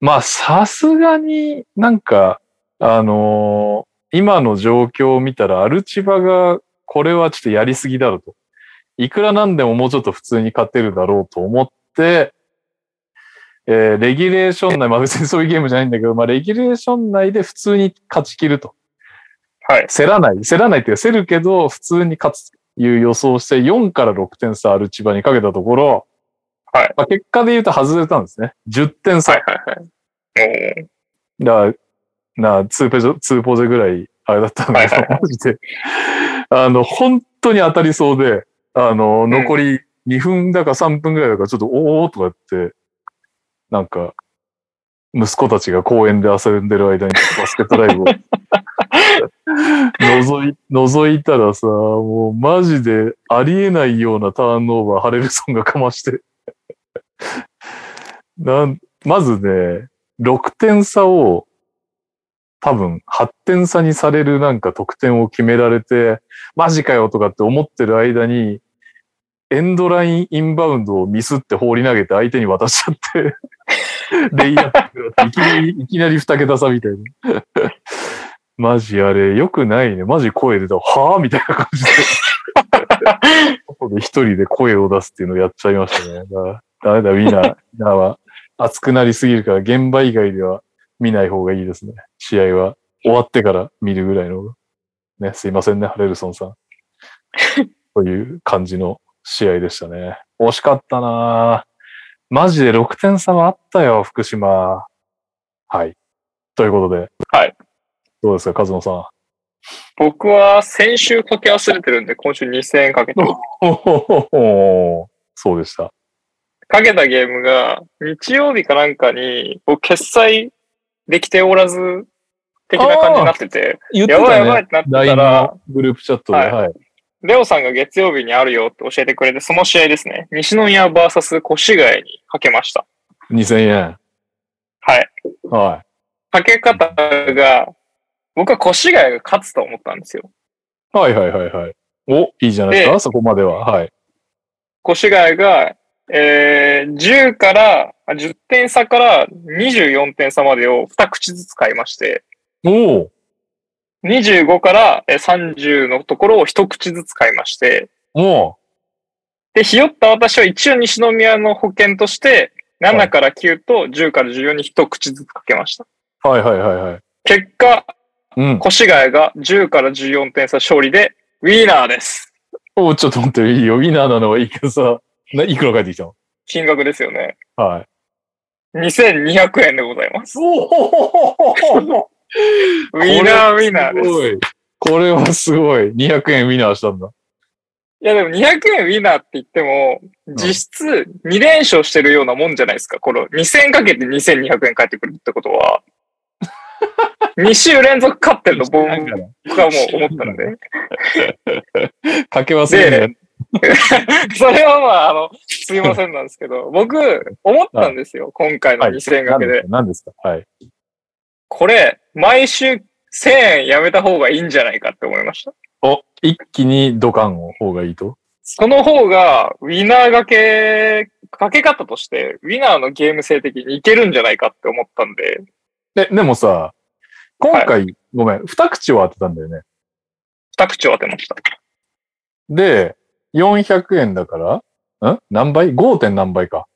まあ、さすがになんか、あのー今の状況を見たら、アルチバが、これはちょっとやりすぎだろうと。いくらなんでももうちょっと普通に勝てるだろうと思って、えーレギュレーション内、まあ別にそういうゲームじゃないんだけど、まあレギュレーション内で普通に勝ち切ると。はい。競らない。競らないっていうか、競るけど、普通に勝つという予想をして、4から6点差アルチバにかけたところ、はい。まあ、結果で言うと外れたんですね。10点差。はいはいはい。おーだから、な、2ペジョ、2ポゼぐらい、あれだったんだけど、はいはいはマジで、あの、本当に当たりそうで、あの、ん残り2分だか3分ぐらいだから、ちょっと、おーとか言って、なんか、息子たちが公園で遊んでる間にバスケットライブを 覗い、覗いたらさ、もうマジでありえないようなターンオーバー、ハレルソンがかまして。なん、まずね、6点差を多分8点差にされるなんか得点を決められて、マジかよとかって思ってる間に、エンドラインインバウンドをミスって放り投げて相手に渡しちゃって、レイアップがいきなり、いきなり二桁差みたいな。マジあれ、良くないね。マジ声出た。はぁみたいな感じで。一人で声を出すっていうのをやっちゃいましたね。ダメだ、ウィナー。ウィナーは熱くなりすぎるから、現場以外では見ない方がいいですね。試合は終わってから見るぐらいの。ね、すいませんね、ハレルソンさん。という感じの試合でしたね。惜しかったなぁマジで6点差はあったよ、福島。はい。ということで。はい。どうですか、カズノさん。僕は先週かけ忘れてるんで、今週2000円かけて。そうでした。かけたゲームが、日曜日かなんかに、僕決済できておらず、的な感じになってて、てやばいやばい。ってなってたらの、グループチャットで。はいはい。レオさんが月曜日にあるよって教えてくれて、その試合ですね。西宮 VS 越谷にかけました。2000円。はい。はかけ方が、僕は越谷が勝つと思ったんですよ。い。はいはいはいはい。お、いいじゃないですか、でそこまでは。はい。越谷が、えー、10から、あ10点差から24点差までを2口ずつ買いまして、おお25からえー30のところを1口ずつ買いまして、おで、ひよった私は一応西宮の保険として、7から9と10から14に1口ずつかけました。はいはいはいはい。結果、うん。越谷が10から14点差勝利で、ウィーナーです。おちょっと待って、いいよ。ウィナーなのはいいけどさ、ないくら返ってきたの？金額ですよね。はい。2200円でございます。おおウィーナーウィーナーです。これはすごい。200円ウィナーしたんだ。いやでも200円ウィナーって言っても、実質2連勝してるようなもんじゃないですか。この2000かけて2200円返ってくるってことは、2週連続勝ってると僕はもう思ったので。かけ忘れん それはまあ、あの、すいませんなんですけど、僕、思ったんですよ。今回のはい2000円なか？けで。何ですか？はい。これ、毎週1000円やめた方がいいんじゃないかって思いました。お、一気にドカンを方がいいと？その方が、ウィナーがけ、かけ方として、ウィナーのゲーム性的にいけるんじゃないかって思ったんで、で、でもさ、今回、ごめん、二口を当てたんだよね。二口を当てました。で、400円だから、ん？何倍 ?5. 点何倍か。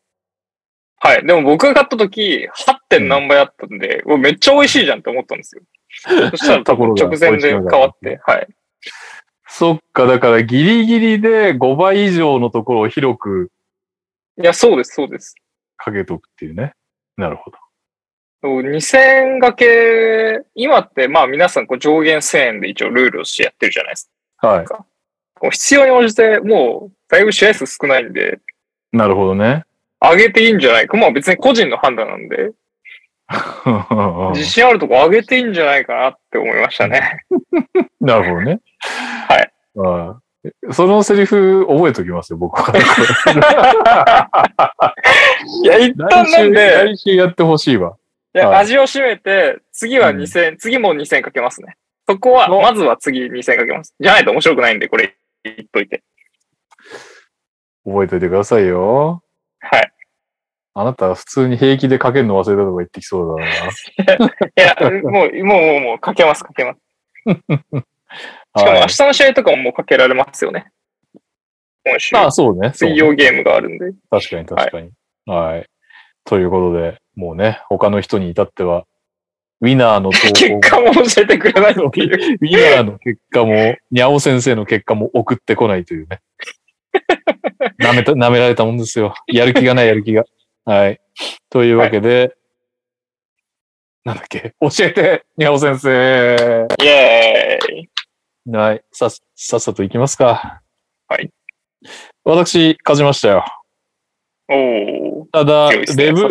はい。でも僕が買った時、8. 点何倍あったんで、うわめっちゃ美味しいじゃんって思ったんですよ。そしたら ところが直前で変わって、はい。そっか、だからギリギリで5倍以上のところを広くいや、そうです、そうです。かけとくっていうね。なるほど。2000円掛け、今ってまあ皆さんこう上限1000円で一応ルールをしてやってるじゃないですはい。か。こう必要に応じてもうだいぶ試合数少ないんで、なるほどね。上げていいんじゃないか。まあ別に個人の判断なんで、自信あるとこ上げていいんじゃないかなって思いましたね。なるほどね。はい。ああそのセリフ覚えときますよ、僕は。いや、一旦なんで、来週やってほしいわ。いや、はい味を占めて、次は2000、次も2000かけますね。そこは、おまずは次2000かけます。じゃないと面白くないんで、これ言っといて。覚えといてくださいよ。はい。あなた普通に平気でかけるの忘れたとか言ってきそうだな。いや、もう、もう、もう、もう、かけます、かけます。しかもはい明日の試合とかももうかけられますよね。今週。あ、そうね。そうね水曜ゲームがあるんで。確かに確かに。はい。ということで、もうね、他の人に至っては、ウィナーの投 結稿、果も教えてくれないっていう。ウィナーの結果も、にゃお先生の結果も送ってこないというね。舐めた、舐められたもんですよ。やる気がない、やる気が。はい。というわけで、なんだっけ？教えて、にゃお先生。イェーイ。はい。さ、さっさと行きますか。はい。私、勝ちましたよ。おー。ただ、ね、レブ。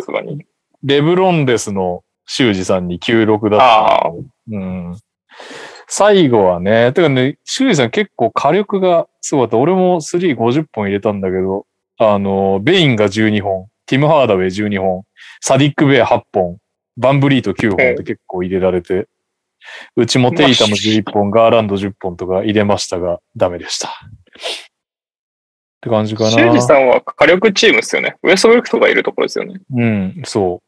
レブロンレスの修二さんに96だった。ああ。うん。最後はね、てかね、修二さん結構火力がすごかった。俺も350本入れたんだけど、あの、ベインが12本、ティム・ハーダウェイ12本、サディック・ベイ8本、バンブリート9本って結構入れられて、うちもテイタム11本、ガーランド10本とか入れましたが、ダメでした。って感じかな。修二さんは火力チームですよね。ウエストブルックとかいるところですよね。うん、そ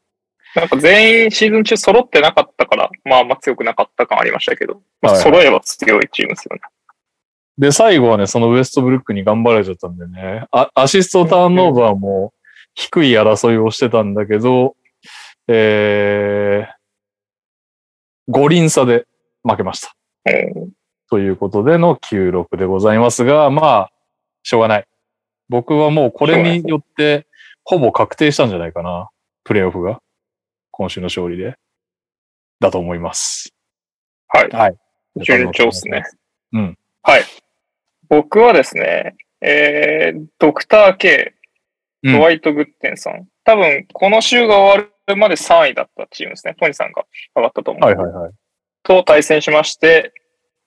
なんか全員シーズン中揃ってなかったから、まああんま強くなかった感ありましたけど、まあはい揃えば強いチームですよね。う。で、最後はね、そのウエストブルックに頑張られちゃったんでね、あアシストターンオーバーも低い争いをしてたんだけど、えー、5輪差で負けました。うんということでの96でございますが、まあ、しょうがない。僕はもうこれによって、ほぼ確定したんじゃないかな。プレイオフが。今週の勝利で。だと思います。はい。はい。順調ですね。うん。はい。僕はですね、えー、ドクター K、うんドワイト・グッテンさん。多分、この週が終わるまで3位だったチームですね。トニーさんが上がったと思う。はいはいはい。と対戦しまして、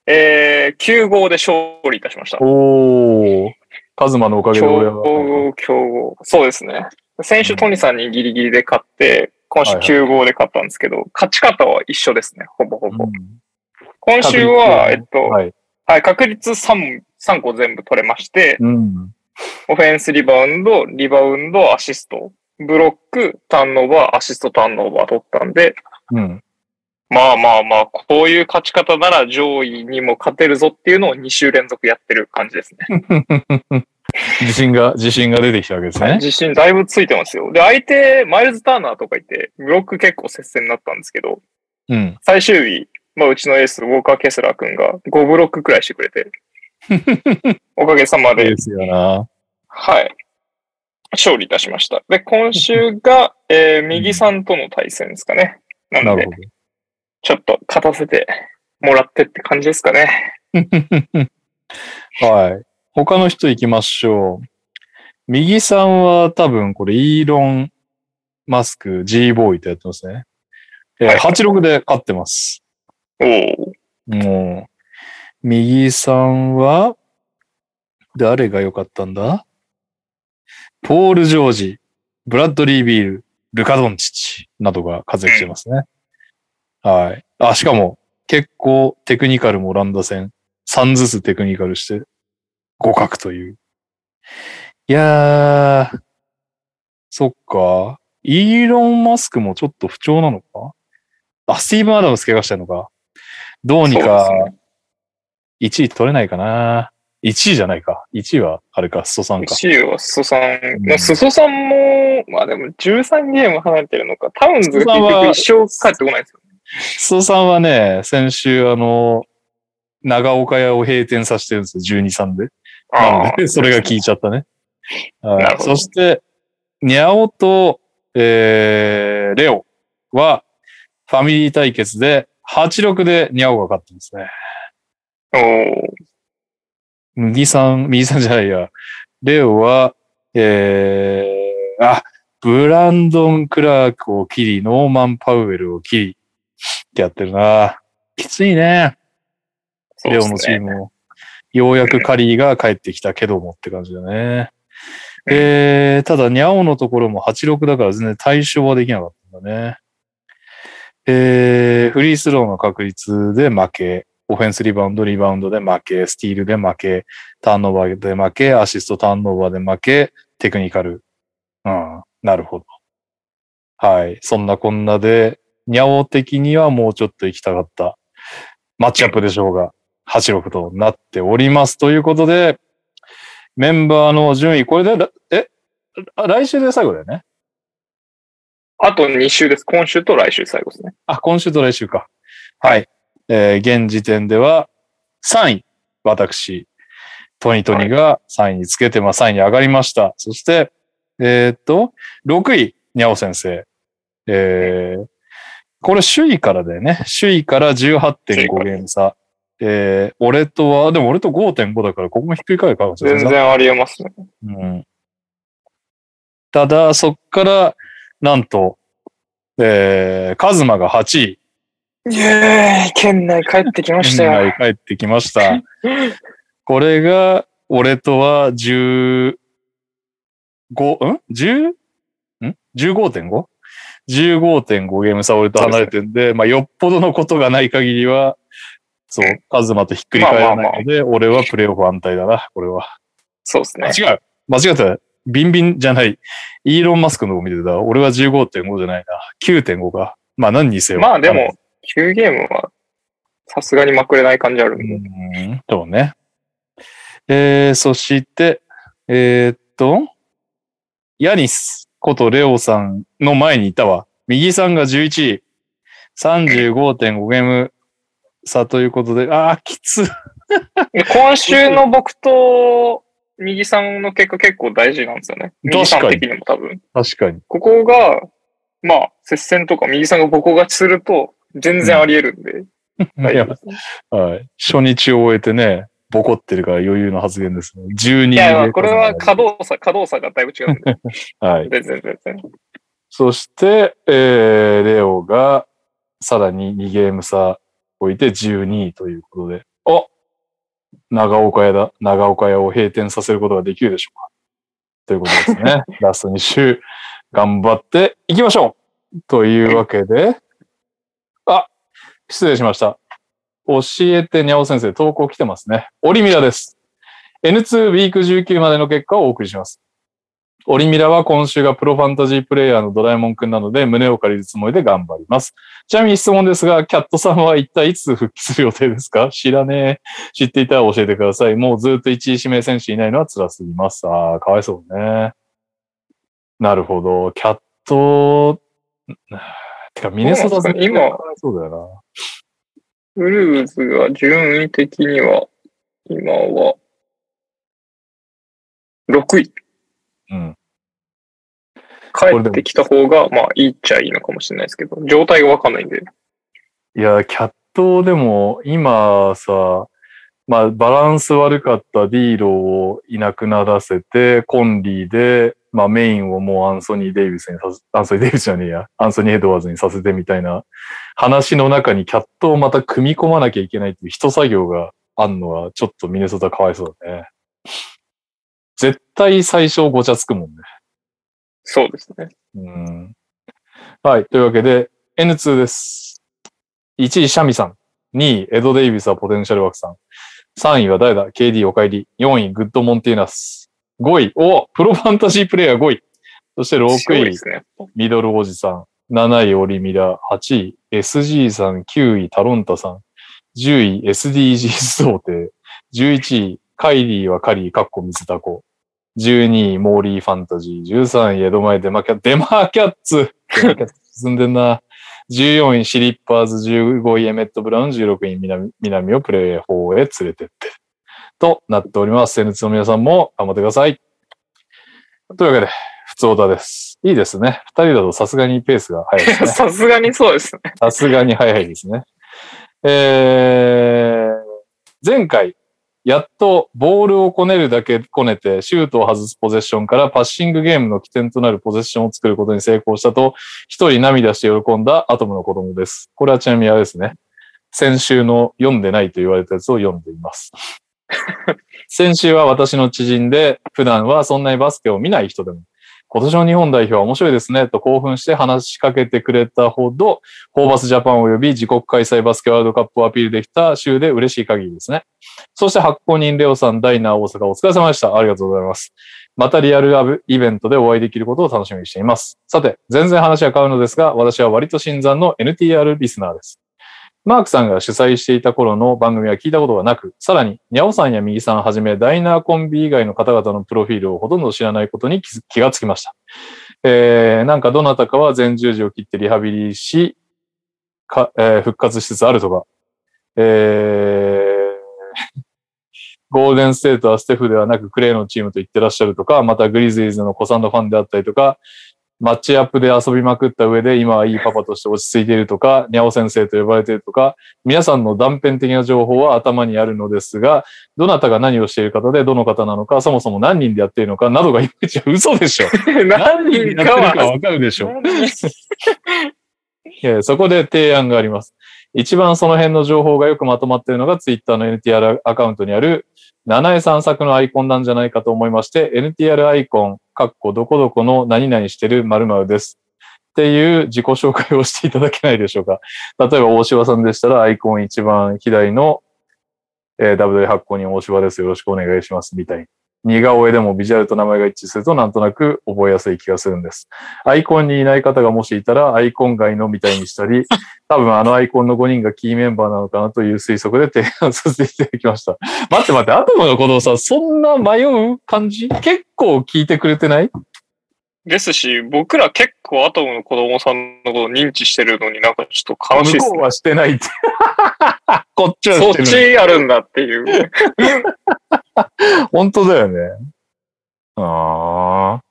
えー、9号で勝利いたしました。おー。カズマのおかげで俺強は。豪、強豪。そうですね。先週トニーさんにギリギリで勝って、今週はいはい9号で勝ったんですけど、勝ち方は一緒ですね。ほぼほぼ。うん今週は、えっと、はい。はい、確率 3, 3個全部取れまして、うん。オフェンスリバウンド、リバウンド、アシスト、ブロック、ターンオーバー、アシスト、ターンオーバー取ったんで、うん。まあまあまあ、こういう勝ち方なら上位にも勝てるぞっていうのを2週連続やってる感じですね。自信が、自信が出てきたわけですね。自信だいぶついてますよ。で、相手、マイルズ・ターナーとかいて、ブロック結構接戦になったんですけど、うん。最終日、まあうちのエース、ウォーカー・ケスラー君が5ブロックくらいしてくれて、おかげさまでで、すよな。はい。勝利いたしました。で、今週が、えー右さんとの対戦ですかね。なのでなるほ、ちょっと勝たせてもらってって感じですかね。ど。はい。他の人行きましょう。右さんは多分これイーロン・マスク G ボーイとやってますね。えーはい86で勝ってます。おお。もう、右さんは、誰が良かったんだ？ポール・ジョージ、ブラッドリー・ビール、ルカ・ドンチッチなどが活躍してますね。はい。あ、しかも、結構テクニカルもオランダ戦、3ずつテクニカルして、互角という。いやー、そっか。イーロン・マスクもちょっと不調なのか？あ、スティーブン・アダムス怪我してんのか？どうにか1位取れないかな。1位じゃないか。1位はあれか、ストさんか。1位は裾さん。んまあ、裾さんも、まあでも13ゲーム離れてるのか。タウンズが結裾さんは局一生帰ってこないですよ。ストさんはね、先週あの、長岡屋を閉店させてるんですよ。12、3で。なので、それが効いちゃったね。そして、ニャオと、えー、レオは、ファミリー対決で、8-6でニャオが勝ってますね。おー右さん、右さんじゃないや。レオは、えー、あ、ブランドン・クラークを切り、ノーマン・パウエルを切り、ってやってるな。きついね。レオのチームも。ようやくカリーが帰ってきたけどもって感じだね。えー、ただ、ニャオのところも86だから全然対象はできなかったんだね。えー、フリースローの確率で負け、オフェンスリバウンド、リバウンドで負け、スティールで負け、ターンオーバーで負け、アシストターンオーバーで負け、テクニカル。うん、なるほど。はい。そんなこんなで、ニャオ的にはもうちょっと行きたかったマッチアップでしょうが、86となっております。ということで、メンバーの順位、これでら、え、あ来週で最後だよね？あと2週です。今週と来週最後ですね。あ、今週と来週か。はい。えー現時点では3位、私、トニトニが3位につけて、まあ3位に上がりました。そして、えーっと、6位、にゃお先生。えー、これ首位からだよね。首位から18.5ゲーム差。えー、俺とは、でも俺と5.5だから、ここもひっくり返るかもしれない。全然ありえますね。うん。ただ、そっから、なんと、えー、カズマが8位。イェーイ県内帰ってきましたよ。県内帰ってきました。これが、俺とは15、ん ?10? ん ?15.5? 15.5ゲーム差俺と離れてんで、まあ、よっぽどのことがない限りは、そう、カズマとひっくり返らないので、俺はプレイオフ安泰だな、これは。そうですね。違う。間違った。ビンビンじゃない。イーロン・マスクの方見てた。俺は15.5じゃないな。9.5か。まあ何にせよ。まあでも、9ゲームはさすがにまくれない感じあるんうで。ん、そうね。えー、そして、えーっと、ヤニスことレオさんの前にいたわ。右さんが11位。35.5ゲーム差ということで、あー、きつ。今週の僕と右さんの結果結構大事なんですよね。右さん的にも多分。確かに。ここが、まあ、接戦とか右さんがボコ勝ちすると、全然あり得るんで。大いやはい。初日を終えてね、ボコってるから余裕の発言ですね。12いや、これは可動作、可動作がだいぶ違うんで。はい。全然全然。そして、えー、レオがさらに2ゲーム差置いて12位ということで、お長岡屋だ。長岡屋を閉店させることができるでしょうか。ということですね。ラスト2週、頑張っていきましょうというわけで、あ、失礼しました。教えてにゃお先生、投稿来てますね。オリミラです。N2 ウィーク19までの結果をお送りします。オリミラは今週がプロファンタジープレイヤーのドラえもんくんなので胸を借りるつもりで頑張ります。ちなみに質問ですが、キャットさんは一体いつ復帰する予定ですか？知らねえ。知っていたら教えてください。もうずっと一位指名選手いないのは辛すぎます。ああ、かわいそうね。なるほど。キャット、てかミネソタ今そうだよウルーズが順位的には、今は、6位。な。うん。帰ってきた方が、まあ、いいっちゃいいのかもしれないですけど、状態がわかんないんで。いや、キャットでも今さ、まあバランス悪かったディーロをいなくならせて、コンリーで、まあメインをもうアンソニー・デイビスにさせ、アンソニー・デイビスじゃねえや、アンソニー・エドワーズにさせてみたいな話の中にキャットをまた組み込まなきゃいけないっていう一作業があんのはちょっとミネソタかわいそうだね。絶対最初ごちゃつくもんね。そうですね。うんはい。というわけで、N2 です。1位、シャミさん。2位、エド・デイビスはポテンシャルワークさん。3位は誰だ ?KD お帰り。4位、グッド・モンティーナス。5位、おプロファンタジープレイヤー5位。そして6位ね。ミドルおじさん。7位、オリミラ。8位、SG さん。9位、タロンタさん。10位、SDGs 想定。11位、カイリーはカリー、カッコ水タコ。12位、モーリーファンタジー。13位、江戸前デマキャッツ。デマキャッツデマキャッツ進んでんな。14位、シリッパーズ。15位、エメット・ブラウン。16位、南南をプレイ4へ連れてって。となっております。N2 の皆さんも頑張ってください。というわけで、普通オタです。いいですね。二人だとさすがにペースが速いですね。さすがにそうですね。さすがに早いですね。えー、前回、やっとボールをこねるだけこねてシュートを外すポゼッションからパッシングゲームの起点となるポゼッションを作ることに成功したと、一人涙して喜んだアトムの子供です。これはちなみにあれですね。先週の読んでないと言われたやつを読んでいます。先週は私の知人で、普段はそんなにバスケを見ない人でも、今年の日本代表は面白いですね、と興奮して話しかけてくれたほど、ホーバスジャパン及び自国開催バスケワールドカップをアピールできた週で嬉しい限りですね。そして発行人レオさん、ダイナー大阪お疲れ様でした。ありがとうございます。またリアルイベントでお会いできることを楽しみにしています。さて、全然話は変わるのですが、私は割と新参の NTR リスナーです。マークさんが主催していた頃の番組は聞いたことがなく、さらに、にゃおさんや右さんはじめ、ダイナーコンビ以外の方々のプロフィールをほとんど知らないことに気がつきました。えー、なんかどなたかは全十字を切ってリハビリし、か、えー復活しつつあるとか、えー、ゴールデンステートはステフではなくクレイのチームと言ってらっしゃるとか、またグリズリーズのコサンドファンであったりとか、マッチアップで遊びまくった上で今はいいパパとして落ち着いているとか、ニャオ先生と呼ばれているとか、皆さんの断片的な情報は頭にあるのですが、どなたが何をしている方で、どの方なのか、そもそも何人でやっているのか、などがいまいち嘘でしょ。何人でやってるかわかるでしょ。いやそこで提案があります。一番その辺の情報がよくまとまっているのが Twitter の NTR アカウントにある七重散策のアイコンなんじゃないかと思いまして、NTR アイコン、かっこどこどこの何々してる〇〇です。っていう自己紹介をしていただけないでしょうか。例えば大柴さんでしたらアイコン一番左の、えー、W 発行人大柴です。よろしくお願いします。みたいに。似顔絵でもビジュアルと名前が一致するとなんとなく覚えやすい気がするんです。アイコンにいない方がもしいたら、アイコン外のみたいにしたり、多分あのアイコンの5人がキーメンバーなのかなという推測で提案させていただきました。待って待って、アトムのことをさ、そんな迷う感じ？結構聞いてくれてない？ですし、僕ら結構アトムの子供さんのことを認知してるのになんかちょっと悲しいですね。向こうはしてないって。こっちはそっしてる。ちやるんだっていう。本当だよね。ああ。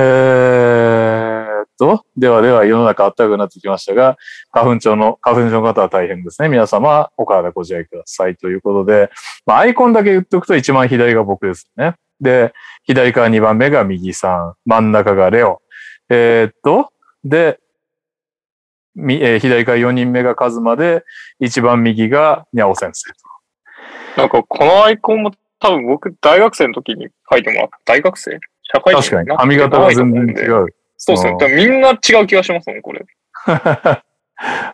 えーっと、ではでは世の中暖かくなってきましたが、花粉症の、花粉症の方は大変ですね。皆様、お体ご自愛くださいということで、まあ、アイコンだけ言っておくと一番左が僕ですね。で、左から2番目が右さん、真ん中がレオ。えーっと、で、みえー左から4人目がカズマで、一番右がニャオ先生と。なんかこのアイコンも多分僕大学生の時に書いてもらった。大学生？社会人？確かに。髪型が全然違う。う。そうですね。多分みんな違う気がしますもん、これ。は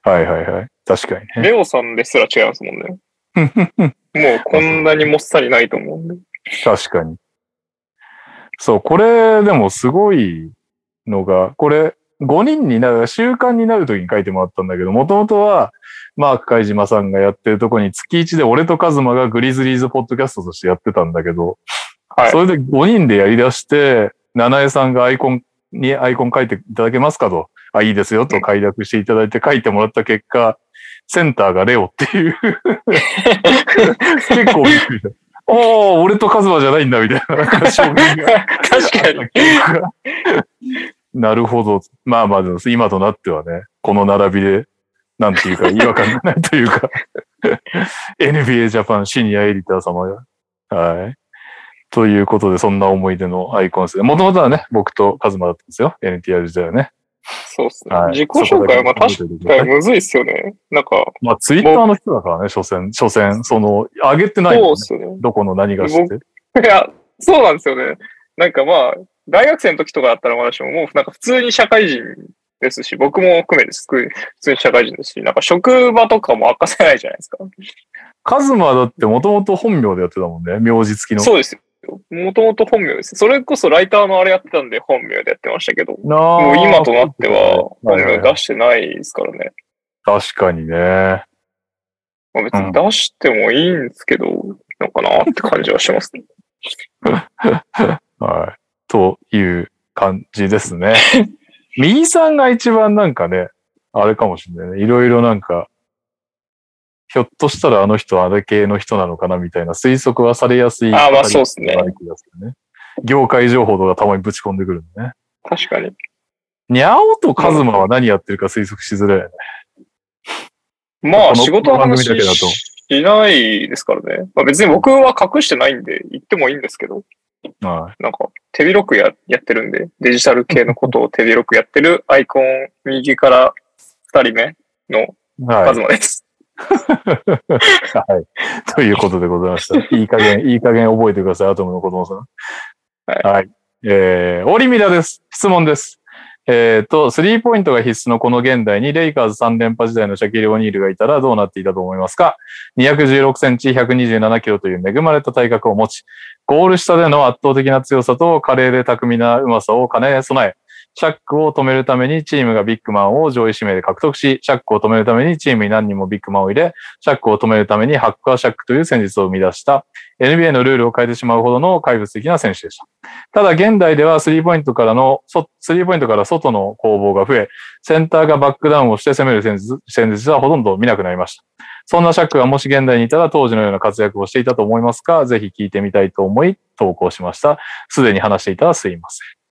いはいはい。確かにね。レオさんですら違いますもんね。もうこんなにもっさりないと思うんで。確かに。そう、これでもすごいのが、これ5人になる、習慣になるときに書いてもらったんだけど、もともとはマーク海島さんがやってるとこに月1で俺とカズマがグリズリーズポッドキャストとしてやってたんだけど、はいそれで5人でやり出して、七重さんがアイコンにアイコン書いていただけますかと、あ、いいですよと快諾していただいて書いてもらった結果、センターがレオっていう。結構びっくりした。おー、俺とカズマじゃないんだ、みたいな。確かに。なるほど。まあまあ、でも今となってはね、この並びで、なんていうか、違和感がないというか、NBA ジャパンシニアエディター様が。はい。ということで、そんな思い出のアイコンですね。もともとはね、僕とカズマだったんですよ。NTR 時代はね。そうですね。はい自己紹介はまあ確かにむずいっすよね。なんか、まあ、ツイッターの人だからね、所詮、所詮、その、上げてないもんねそうっ。すよね。どこの何がして。いや、そうなんですよね。なんかまあ、大学生の時とかだったらまだしも、もうなんか普通に社会人ですし、僕も含めです。普通に社会人ですし、なんか職場とかも明かせないじゃないですか。カズマだってもともと本名でやってたもんね。名字付きの。そうですよ。もともと本名です。それこそライターのあれやってたんで本名でやってましたけど、なもう今となっては本名出してないですからね。確かにね。まあ、別に出してもいいんですけど、なんかなって感じはしますね。はい。という感じですね。右さんが一番なんかね、あれかもしれないね。いろいろなんか、ひょっとしたらあの人はあれ系の人なのかなみたいな推測はされやすい。あまあそうっすね。業界情報とかたまにぶち込んでくるんでね。確かに。ニャオとカズマは何やってるか推測しづらいよね。まあ仕事の話だけだとしないですからね。まあ別に僕は隠してないんで言ってもいいんですけど、はなんか手広くややってるんで、デジタル系のことを手広くやってるアイコン右から二人目のい。はいカズマです。はい。ということでございました。いい加減、いい加減覚えてください、アトムの子供さん。はいえー、オリミラです。質問です。えっ、と、スリーポイントが必須のこの現代にレイカーズ3連覇時代のシャキリ・オニールがいたらどうなっていたと思いますか ?216 センチ、127キロという恵まれた体格を持ち、ゴール下での圧倒的な強さと華麗で巧みなうまさを兼ね備え、シャックを止めるためにチームがビッグマンを上位指名で獲得し、シャックを止めるためにチームに何人もビッグマンを入れ、シャックを止めるためにハッカーシャックという戦術を生み出した NBA のルールを変えてしまうほどの怪物的な選手でした。ただ現代ではスリーポイントからの、スリーポイントから外の攻防が増え、センターがバックダウンをして攻める戦術戦術はほとんど見なくなりました。そんなシャックがもし現代にいたら当時のような活躍をしていたと思いますか？ぜひ聞いてみたいと思い投稿しました。すでに話していたらすいません。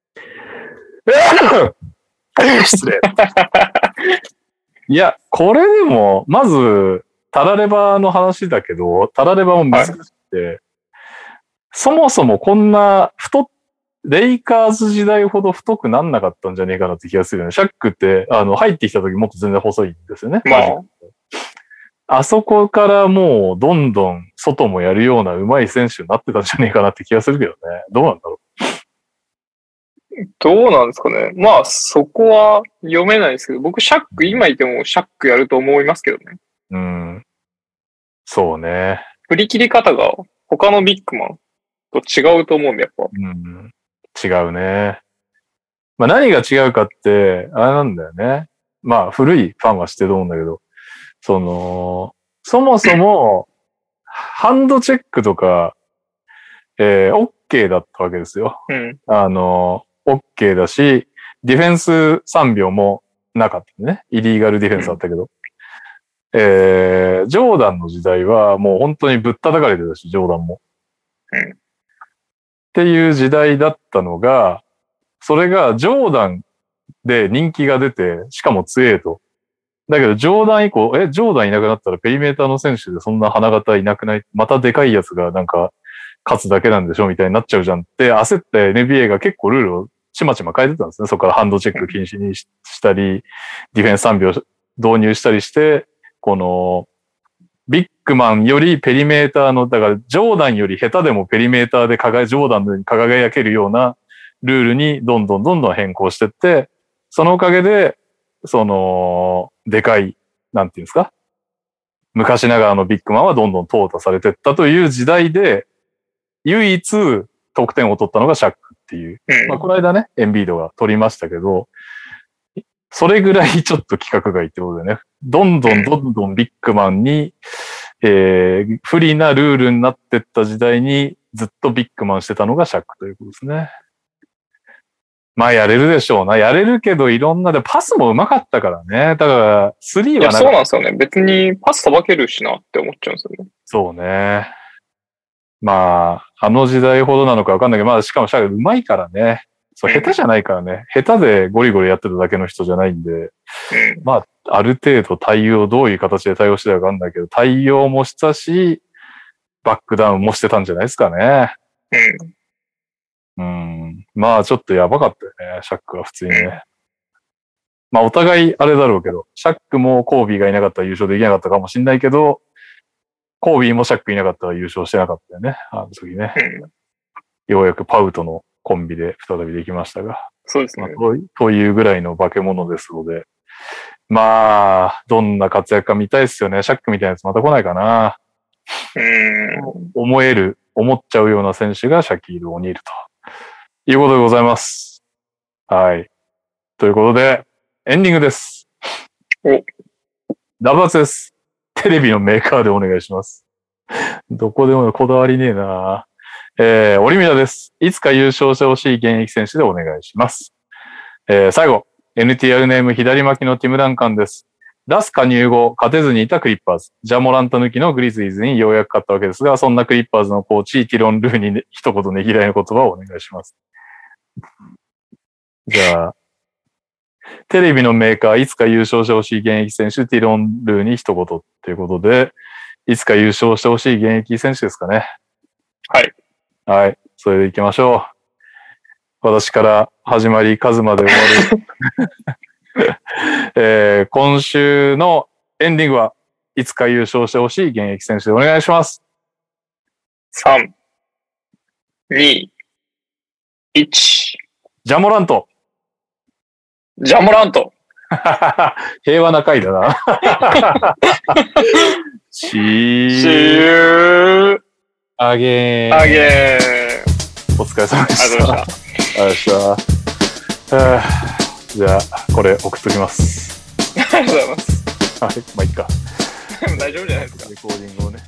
失礼。いや、これでも、まず、タラレバの話だけど、タラレバも難しくて、そもそもこんな太っ、レイカーズ時代ほど太くなんなかったんじゃねえかなって気がするよね。シャックって、あの、入ってきた時もっと全然細いんですよね。まあ、あそこからもう、どんどん外もやるような上手い選手になってたんじゃねえかなって気がするけどね。どうなんだろどうなんですかね。まあ、そこは読めないですけど、僕、シャック、今いてもシャックやると思いますけどね。う。うん。そうね。振り切り方が他のビッグマンと違うと思うんで、やっぱ。うん。違うね。まあ何が違うかって、あれなんだよね。まあ古いファンは知ってると思うんだけど、その、そもそも、ハンドチェックとか、えー、OK だったわけですよ。うん。あの、OK だし、ディフェンス3秒もなかったね。イリーガルディフェンスだったけど。えー、ジョーダンの時代はもう本当にぶったたかれてたし、ジョーダンも。うんっていう時代だったのが、それがジョーダンで人気が出て、しかも強えと。だけど、ジョーダン以降、え、ジョーダンいなくなったらペリメーターの選手でそんな花形いなくない？またでかいやつがなんか勝つだけなんでしょみたいになっちゃうじゃんって焦って NBA が結構ルールをちまちま変えてたんですね。そこからハンドチェック禁止にしたり、ディフェンス3秒導入したりして、この、ビッグマンよりペリメーターの、だからジョーダンより下手でもペリメーターで輝ジョーダンのように輝けるようなルールにどんどんどんどん変更してって、そのおかげで、その、でかい、なんていうんですか？昔ながらのビッグマンはどんどん淘汰されてったという時代で、唯一得点を取ったのがシャックっていう。うん。まあ、この間ね、エンビードが取りましたけど、それぐらいちょっと規格外ってことでね、どんどんどんどんビッグマンに、えー、不利なルールになってった時代にずっとビッグマンしてたのがシャックということですね。まあやれるでしょうな。やれるけどいろんなで、パスも上手かったからね。だから、スリーいや、そうなんですよね。別にパスさばけるしなって思っちゃうんですよね。そうね。まあ、あの時代ほどなのかわかんないけど、まあしかもシャック上手いからね。そう、下手じゃないからね。下手でゴリゴリやってただけの人じゃないんで、うん。ある程度対応、どういう形で対応してたかわかんないけど、対応もしたし、バックダウンもしてたんじゃないですかね。うん。うん。まあちょっとやばかったよね、シャックは普通にね。まあお互いあれだろうけど、シャックもコービーがいなかったら優勝できなかったかもしんないけど、コービーもシャックいなかったら優勝してなかったよね。あの時ね。うん。ようやくパウトのコンビで再びできましたが。そうですね。まあとというぐらいの化け物ですので。まあ、どんな活躍か見たいですよね。シャックみたいなやつまた来ないかな。うん。思える、思っちゃうような選手がシャキール・オニールということでございます。はい。ということで、エンディングです。おダブアツです。テレビのメーカーでお願いします。どこでもこだわりねえなえー、オリミラです。いつか優勝してほしい現役選手でお願いします。えー、最後、NTR ネーム左巻きのティム・ダンカンです。ラス加入後、勝てずにいたクリッパーズ。ジャモラント抜きのグリズイズにようやく勝ったわけですが、そんなクリッパーズのコーチ、ティロン・ルーにね一言ねぎらいの言葉をお願いします。じゃあ、テレビのメーカー、いつか優勝してほしい現役選手、ティロン・ルーに一言ということで、いつか優勝してほしい現役選手ですかね。はい。はい。それで行きましょう。私から始まり、数まで終わる。えー今週のエンディングはいつか優勝してほしい現役選手でお願いします。3、2、1。ジャモラント。ジャモラント。平和な回だな。し シーューあげー。アゲーン。お疲れ様でありした。あがとうございました。りがとうございました。はあじゃあ、これ送っときます。ありがとうございます。はい、まあいいか。大丈夫じゃないですか。レコーディングをね。